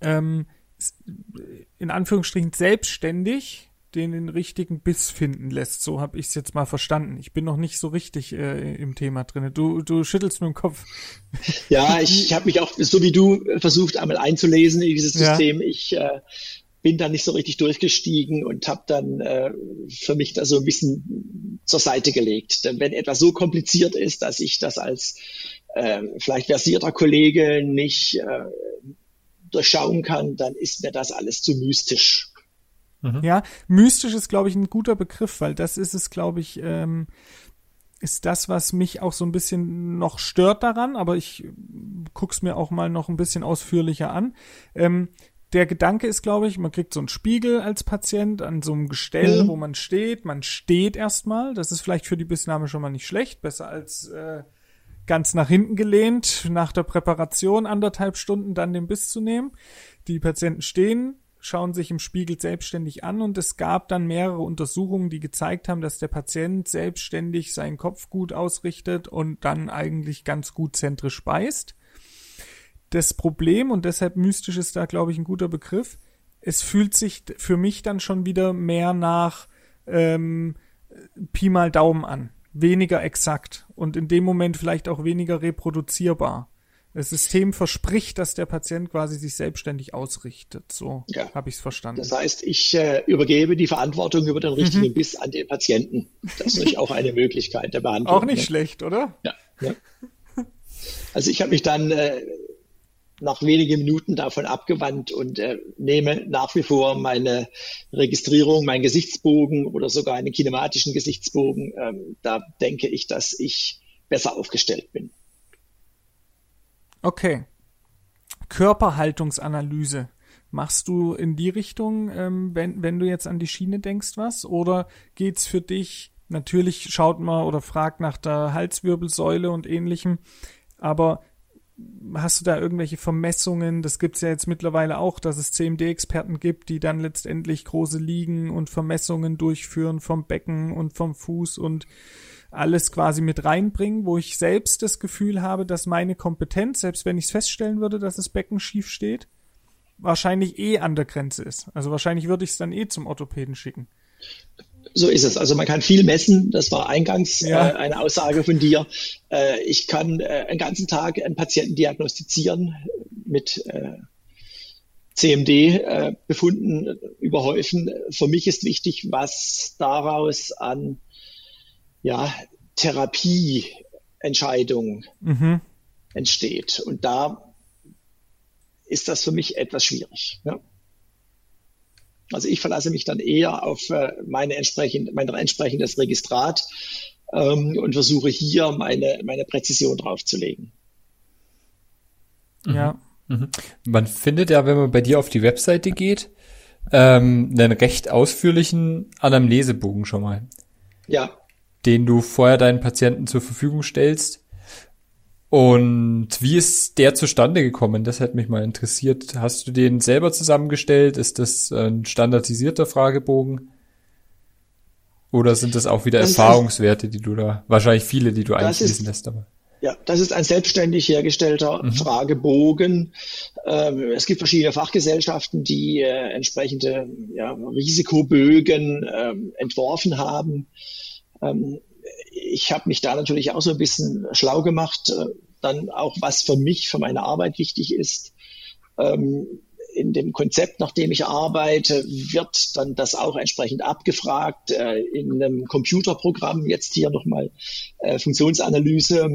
ähm, in Anführungsstrichen selbstständig den, den richtigen Biss finden lässt. So habe ich es jetzt mal verstanden. Ich bin noch nicht so richtig äh, im Thema drin. Du, du schüttelst mit dem Kopf. Ja, ich habe mich auch so wie du versucht einmal einzulesen in dieses System. Ja. Ich äh, bin da nicht so richtig durchgestiegen und habe dann äh, für mich da so ein bisschen zur Seite gelegt. Denn wenn etwas so kompliziert ist, dass ich das als äh, vielleicht versierter Kollege nicht äh, durchschauen kann, dann ist mir das alles zu mystisch. Mhm. Ja, mystisch ist, glaube ich, ein guter Begriff, weil das ist es, glaube ich, ähm, ist das, was mich auch so ein bisschen noch stört daran, aber ich guck's mir auch mal noch ein bisschen ausführlicher an. Ähm, der Gedanke ist, glaube ich, man kriegt so einen Spiegel als Patient an so einem Gestell, mhm. wo man steht. Man steht erstmal. Das ist vielleicht für die Bissnahme schon mal nicht schlecht. Besser als äh, ganz nach hinten gelehnt, nach der Präparation anderthalb Stunden dann den Biss zu nehmen. Die Patienten stehen, schauen sich im Spiegel selbstständig an und es gab dann mehrere Untersuchungen, die gezeigt haben, dass der Patient selbstständig seinen Kopf gut ausrichtet und dann eigentlich ganz gut zentrisch speist. Das Problem, und deshalb mystisch ist da, glaube ich, ein guter Begriff, es fühlt sich für mich dann schon wieder mehr nach ähm, Pi mal Daumen an. Weniger exakt und in dem Moment vielleicht auch weniger reproduzierbar. Das System verspricht, dass der Patient quasi sich selbstständig ausrichtet. So ja. habe ich es verstanden. Das heißt, ich äh, übergebe die Verantwortung über den richtigen mhm. Biss an den Patienten. Das ist natürlich auch eine Möglichkeit der Behandlung. Auch nicht ne? schlecht, oder? Ja. ja. Also ich habe mich dann äh, nach wenigen Minuten davon abgewandt und äh, nehme nach wie vor meine Registrierung, meinen Gesichtsbogen oder sogar einen kinematischen Gesichtsbogen. Ähm, da denke ich, dass ich besser aufgestellt bin. Okay. Körperhaltungsanalyse. Machst du in die Richtung, ähm, wenn, wenn du jetzt an die Schiene denkst, was? Oder geht's für dich, natürlich schaut man oder fragt nach der Halswirbelsäule und ähnlichem, aber hast du da irgendwelche Vermessungen? Das gibt's ja jetzt mittlerweile auch, dass es CMD-Experten gibt, die dann letztendlich große Liegen und Vermessungen durchführen vom Becken und vom Fuß und alles quasi mit reinbringen, wo ich selbst das Gefühl habe, dass meine Kompetenz, selbst wenn ich es feststellen würde, dass das Becken schief steht, wahrscheinlich eh an der Grenze ist. Also wahrscheinlich würde ich es dann eh zum Orthopäden schicken. So ist es. Also man kann viel messen. Das war eingangs ja. äh, eine Aussage von dir. Äh, ich kann äh, einen ganzen Tag einen Patienten diagnostizieren mit äh, CMD-Befunden äh, überhäufen. Für mich ist wichtig, was daraus an ja, Therapieentscheidung mhm. entsteht. Und da ist das für mich etwas schwierig. Ja. Also ich verlasse mich dann eher auf äh, meine entsprechend, mein entsprechendes Registrat ähm, und versuche hier meine, meine Präzision draufzulegen. Ja. Mhm. mhm. Man findet ja, wenn man bei dir auf die Webseite geht, ähm, einen recht ausführlichen Anamnesebogen schon mal. Ja den du vorher deinen Patienten zur Verfügung stellst. Und wie ist der zustande gekommen? Das hätte mich mal interessiert. Hast du den selber zusammengestellt? Ist das ein standardisierter Fragebogen? Oder sind das auch wieder das Erfahrungswerte, die du da, wahrscheinlich viele, die du einschließen lässt, aber. Ja, das ist ein selbstständig hergestellter mhm. Fragebogen. Ähm, es gibt verschiedene Fachgesellschaften, die äh, entsprechende ja, Risikobögen äh, entworfen haben. Ähm, ich habe mich da natürlich auch so ein bisschen schlau gemacht, äh, dann auch was für mich, für meine Arbeit wichtig ist. Ähm, in dem Konzept, nach dem ich arbeite, wird dann das auch entsprechend abgefragt äh, in einem Computerprogramm. Jetzt hier nochmal äh, Funktionsanalyse,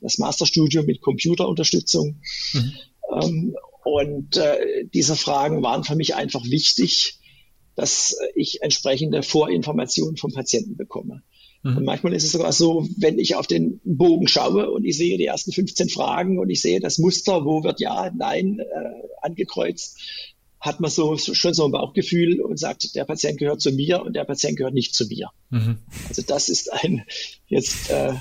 das Masterstudium mit Computerunterstützung. Mhm. Ähm, und diese Fragen waren für mich einfach wichtig, dass ich entsprechende Vorinformationen vom Patienten bekomme. Mhm. Und manchmal ist es sogar so, wenn ich auf den Bogen schaue und ich sehe die ersten 15 Fragen und ich sehe das Muster, wo wird ja, nein äh, angekreuzt, hat man so schon so ein Bauchgefühl und sagt, der Patient gehört zu mir und der Patient gehört nicht zu mir. Mhm. Also das ist ein jetzt äh,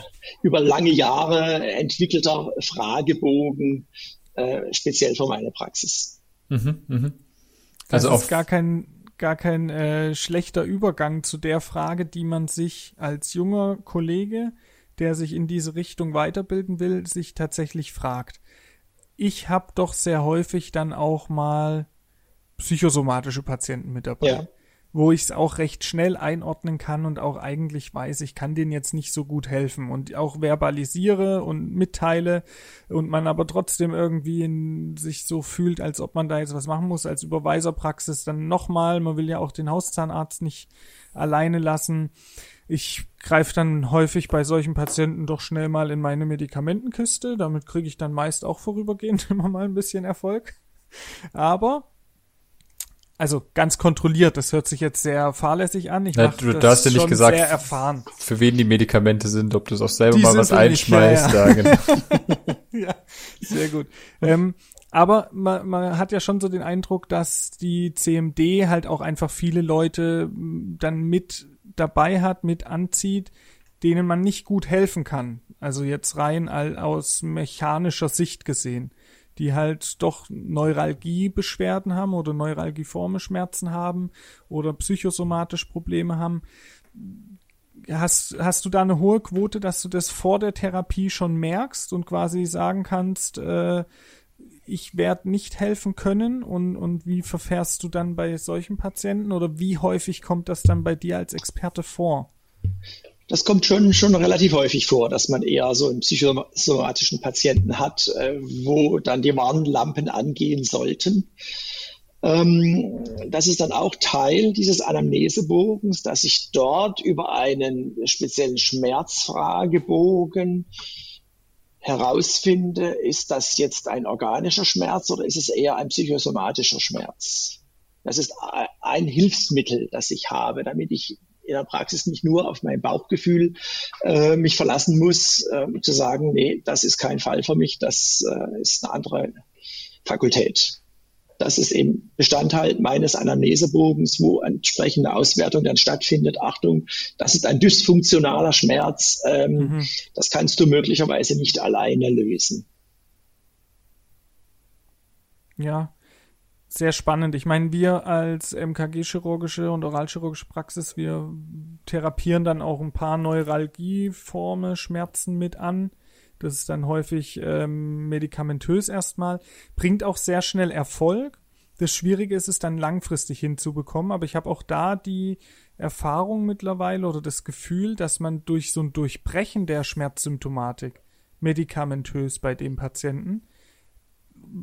über lange Jahre entwickelter Fragebogen, äh, speziell für meine Praxis. Mhm, mh. Also ist gar kein gar kein äh, schlechter Übergang zu der Frage, die man sich als junger Kollege, der sich in diese Richtung weiterbilden will, sich tatsächlich fragt. Ich habe doch sehr häufig dann auch mal psychosomatische Patienten mit dabei. Ja wo ich es auch recht schnell einordnen kann und auch eigentlich weiß, ich kann denen jetzt nicht so gut helfen und auch verbalisiere und mitteile und man aber trotzdem irgendwie in, sich so fühlt, als ob man da jetzt was machen muss, als Überweiserpraxis dann nochmal, man will ja auch den Hauszahnarzt nicht alleine lassen. ich greife dann häufig bei solchen Patienten doch schnell mal in meine Medikamentenkiste. Damit kriege ich dann meist auch vorübergehend immer mal ein bisschen Erfolg. Aber also ganz kontrolliert. Das hört sich jetzt sehr fahrlässig an. Ich ja, du, du hast ja nicht gesagt, sehr erfahren. für wen die Medikamente sind, ob du es auch selber die mal was einschmeißt. Ja, ja. genau. ja sehr gut. Ähm, aber man, man hat ja schon so den Eindruck, dass die CMD halt auch einfach viele Leute dann mit dabei hat, mit anzieht, denen man nicht gut helfen kann. Also jetzt rein aus mechanischer Sicht gesehen die halt doch Neuralgie-Beschwerden haben oder neuralgieforme Schmerzen haben oder psychosomatisch Probleme haben. Hast, hast du da eine hohe Quote, dass du das vor der Therapie schon merkst und quasi sagen kannst, äh, ich werde nicht helfen können und, und wie verfährst du dann bei solchen Patienten oder wie häufig kommt das dann bei dir als Experte vor? Das kommt schon, schon relativ häufig vor, dass man eher so einen psychosomatischen Patienten hat, äh, wo dann die Warnlampen angehen sollten. Ähm, das ist dann auch Teil dieses Anamnesebogens, dass ich dort über einen speziellen Schmerzfragebogen herausfinde, ist das jetzt ein organischer Schmerz oder ist es eher ein psychosomatischer Schmerz? Das ist ein Hilfsmittel, das ich habe, damit ich in der Praxis nicht nur auf mein Bauchgefühl äh, mich verlassen muss, äh, zu sagen, nee, das ist kein Fall für mich, das äh, ist eine andere Fakultät. Das ist eben Bestandteil meines Anamnesebogens, wo entsprechende Auswertung dann stattfindet. Achtung, das ist ein dysfunktionaler Schmerz. Ähm, mhm. Das kannst du möglicherweise nicht alleine lösen. Ja, sehr spannend. Ich meine, wir als MKG-chirurgische und oralchirurgische Praxis, wir therapieren dann auch ein paar Neuralgieformen, Schmerzen mit an. Das ist dann häufig ähm, medikamentös erstmal, bringt auch sehr schnell Erfolg. Das Schwierige ist es dann langfristig hinzubekommen, aber ich habe auch da die Erfahrung mittlerweile oder das Gefühl, dass man durch so ein Durchbrechen der Schmerzsymptomatik medikamentös bei dem Patienten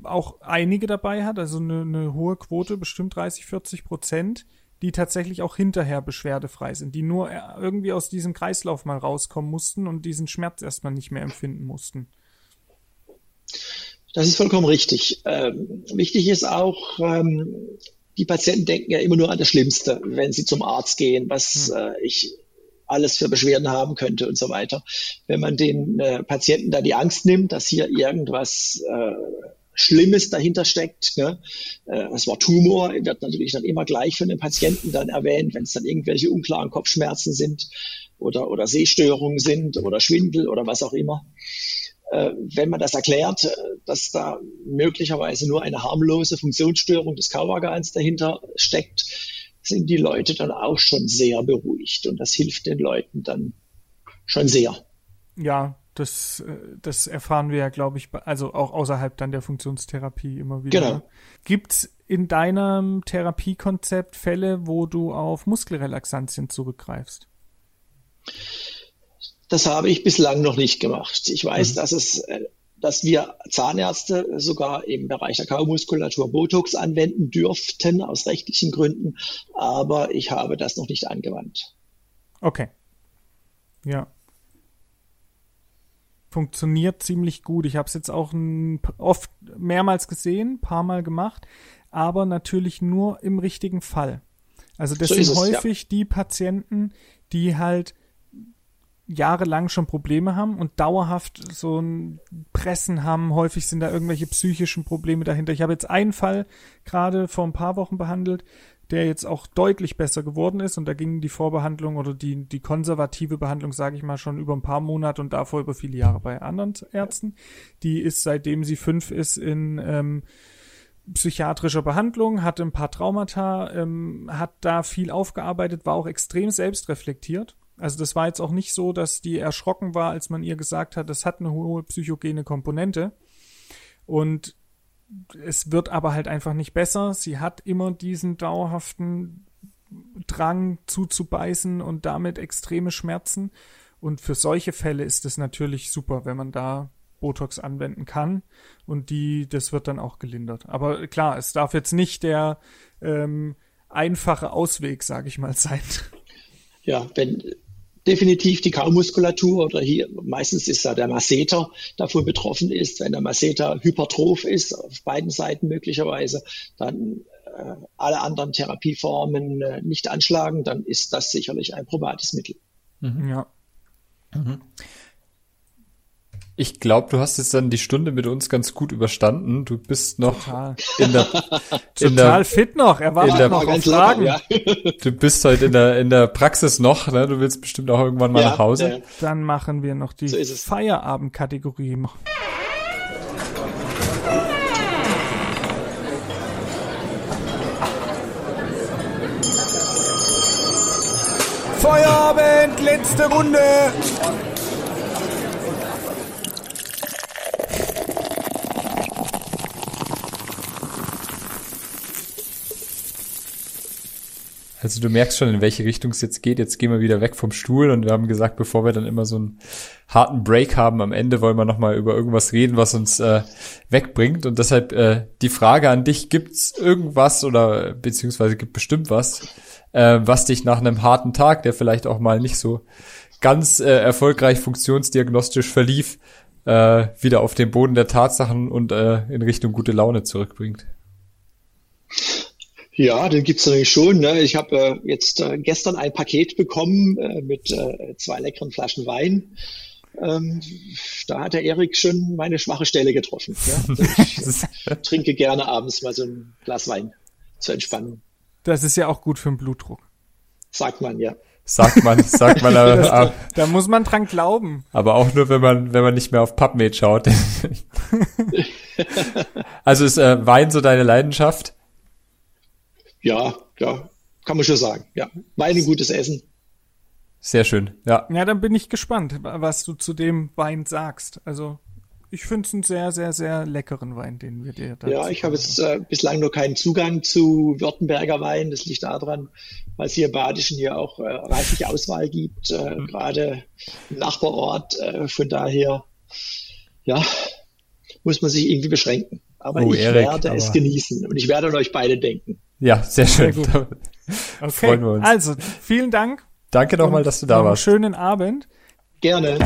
auch einige dabei hat, also eine, eine hohe Quote, bestimmt 30, 40 Prozent, die tatsächlich auch hinterher beschwerdefrei sind, die nur irgendwie aus diesem Kreislauf mal rauskommen mussten und diesen Schmerz erstmal nicht mehr empfinden mussten. Das ist vollkommen richtig. Ähm, wichtig ist auch, ähm, die Patienten denken ja immer nur an das Schlimmste, wenn sie zum Arzt gehen, was hm. äh, ich alles für Beschwerden haben könnte und so weiter. Wenn man den äh, Patienten da die Angst nimmt, dass hier irgendwas äh, Schlimmes dahinter steckt. Ne? Äh, das Wort Tumor wird natürlich dann immer gleich von den Patienten dann erwähnt, wenn es dann irgendwelche unklaren Kopfschmerzen sind oder, oder Sehstörungen sind oder Schwindel oder was auch immer. Äh, wenn man das erklärt, äh, dass da möglicherweise nur eine harmlose Funktionsstörung des Kauorgans dahinter steckt, sind die Leute dann auch schon sehr beruhigt und das hilft den Leuten dann schon sehr. Ja, das, äh, das erfahren wir ja, glaube ich, also auch außerhalb dann der Funktionstherapie immer wieder. Genau. Gibt's in deinem Therapiekonzept Fälle, wo du auf Muskelrelaxantien zurückgreifst? Das habe ich bislang noch nicht gemacht. Ich weiß, mhm. dass es, äh, dass wir Zahnärzte sogar im Bereich der Kaumuskulatur Botox anwenden dürften aus rechtlichen Gründen, aber ich habe das noch nicht angewandt. Okay. Ja, funktioniert ziemlich gut. Ich habe es jetzt auch ein, oft mehrmals gesehen, paar Mal gemacht, aber natürlich nur im richtigen Fall. Also das so sind es, häufig ja. die Patienten, die halt jahrelang schon Probleme haben und dauerhaft so ein Pressen haben. Häufig sind da irgendwelche psychischen Probleme dahinter. Ich habe jetzt einen Fall gerade vor ein paar Wochen behandelt der jetzt auch deutlich besser geworden ist und da ging die Vorbehandlung oder die, die konservative Behandlung, sage ich mal, schon über ein paar Monate und davor über viele Jahre bei anderen Ärzten. Die ist, seitdem sie fünf ist, in ähm, psychiatrischer Behandlung, hatte ein paar Traumata, ähm, hat da viel aufgearbeitet, war auch extrem selbstreflektiert. Also das war jetzt auch nicht so, dass die erschrocken war, als man ihr gesagt hat, das hat eine hohe psychogene Komponente. Und es wird aber halt einfach nicht besser. Sie hat immer diesen dauerhaften Drang zuzubeißen und damit extreme Schmerzen. Und für solche Fälle ist es natürlich super, wenn man da Botox anwenden kann und die, das wird dann auch gelindert. Aber klar, es darf jetzt nicht der ähm, einfache Ausweg, sage ich mal, sein. Ja, wenn definitiv die Kaumuskulatur oder hier meistens ist da der Masseter davon betroffen ist. Wenn der Masseter hypertroph ist, auf beiden Seiten möglicherweise, dann äh, alle anderen Therapieformen äh, nicht anschlagen, dann ist das sicherlich ein probates Mittel. Mhm. Ja. Mhm. Ich glaube, du hast jetzt dann die Stunde mit uns ganz gut überstanden. Du bist noch Total. in der in Total der, fit noch. Er war noch auf Fragen. Ja. Du bist heute in der in der Praxis noch. Ne? Du willst bestimmt auch irgendwann mal ja, nach Hause. Ja. Dann machen wir noch die so Feierabend-Kategorie. Feierabend, letzte Runde. Also du merkst schon, in welche Richtung es jetzt geht. Jetzt gehen wir wieder weg vom Stuhl und wir haben gesagt, bevor wir dann immer so einen harten Break haben, am Ende wollen wir nochmal über irgendwas reden, was uns äh, wegbringt. Und deshalb äh, die Frage an dich, gibt's irgendwas oder beziehungsweise gibt bestimmt was, äh, was dich nach einem harten Tag, der vielleicht auch mal nicht so ganz äh, erfolgreich funktionsdiagnostisch verlief, äh, wieder auf den Boden der Tatsachen und äh, in Richtung gute Laune zurückbringt? Ja, den gibt's natürlich schon. Ne? Ich habe äh, jetzt äh, gestern ein Paket bekommen äh, mit äh, zwei leckeren Flaschen Wein. Ähm, da hat der Erik schon meine schwache Stelle getroffen. Ja? Also ich trinke gerne abends mal so ein Glas Wein zur Entspannung. Das ist ja auch gut für den Blutdruck. Sagt man, ja. Sagt man, sagt man. Aber, das, da muss man dran glauben. Aber auch nur, wenn man, wenn man nicht mehr auf PubMed schaut. also ist äh, Wein so deine Leidenschaft? Ja, ja, kann man schon sagen. Ja, Wein ein gutes Essen. Sehr schön, ja. Ja, dann bin ich gespannt, was du zu dem Wein sagst. Also ich finde es einen sehr, sehr, sehr leckeren Wein, den wir dir da Ja, ich habe jetzt äh, bislang noch keinen Zugang zu Württemberger Wein. Das liegt daran, weil es hier im Badischen hier auch äh, reichlich Auswahl gibt, äh, mhm. gerade im Nachbarort. Äh, von daher, ja, muss man sich irgendwie beschränken. Aber oh, ich Erik, werde aber... es genießen und ich werde an euch beide denken. Ja, sehr schön. Sehr gut. Okay. Freuen wir uns. Also, vielen Dank. Danke nochmal, dass du da warst. Schönen Abend. Gerne.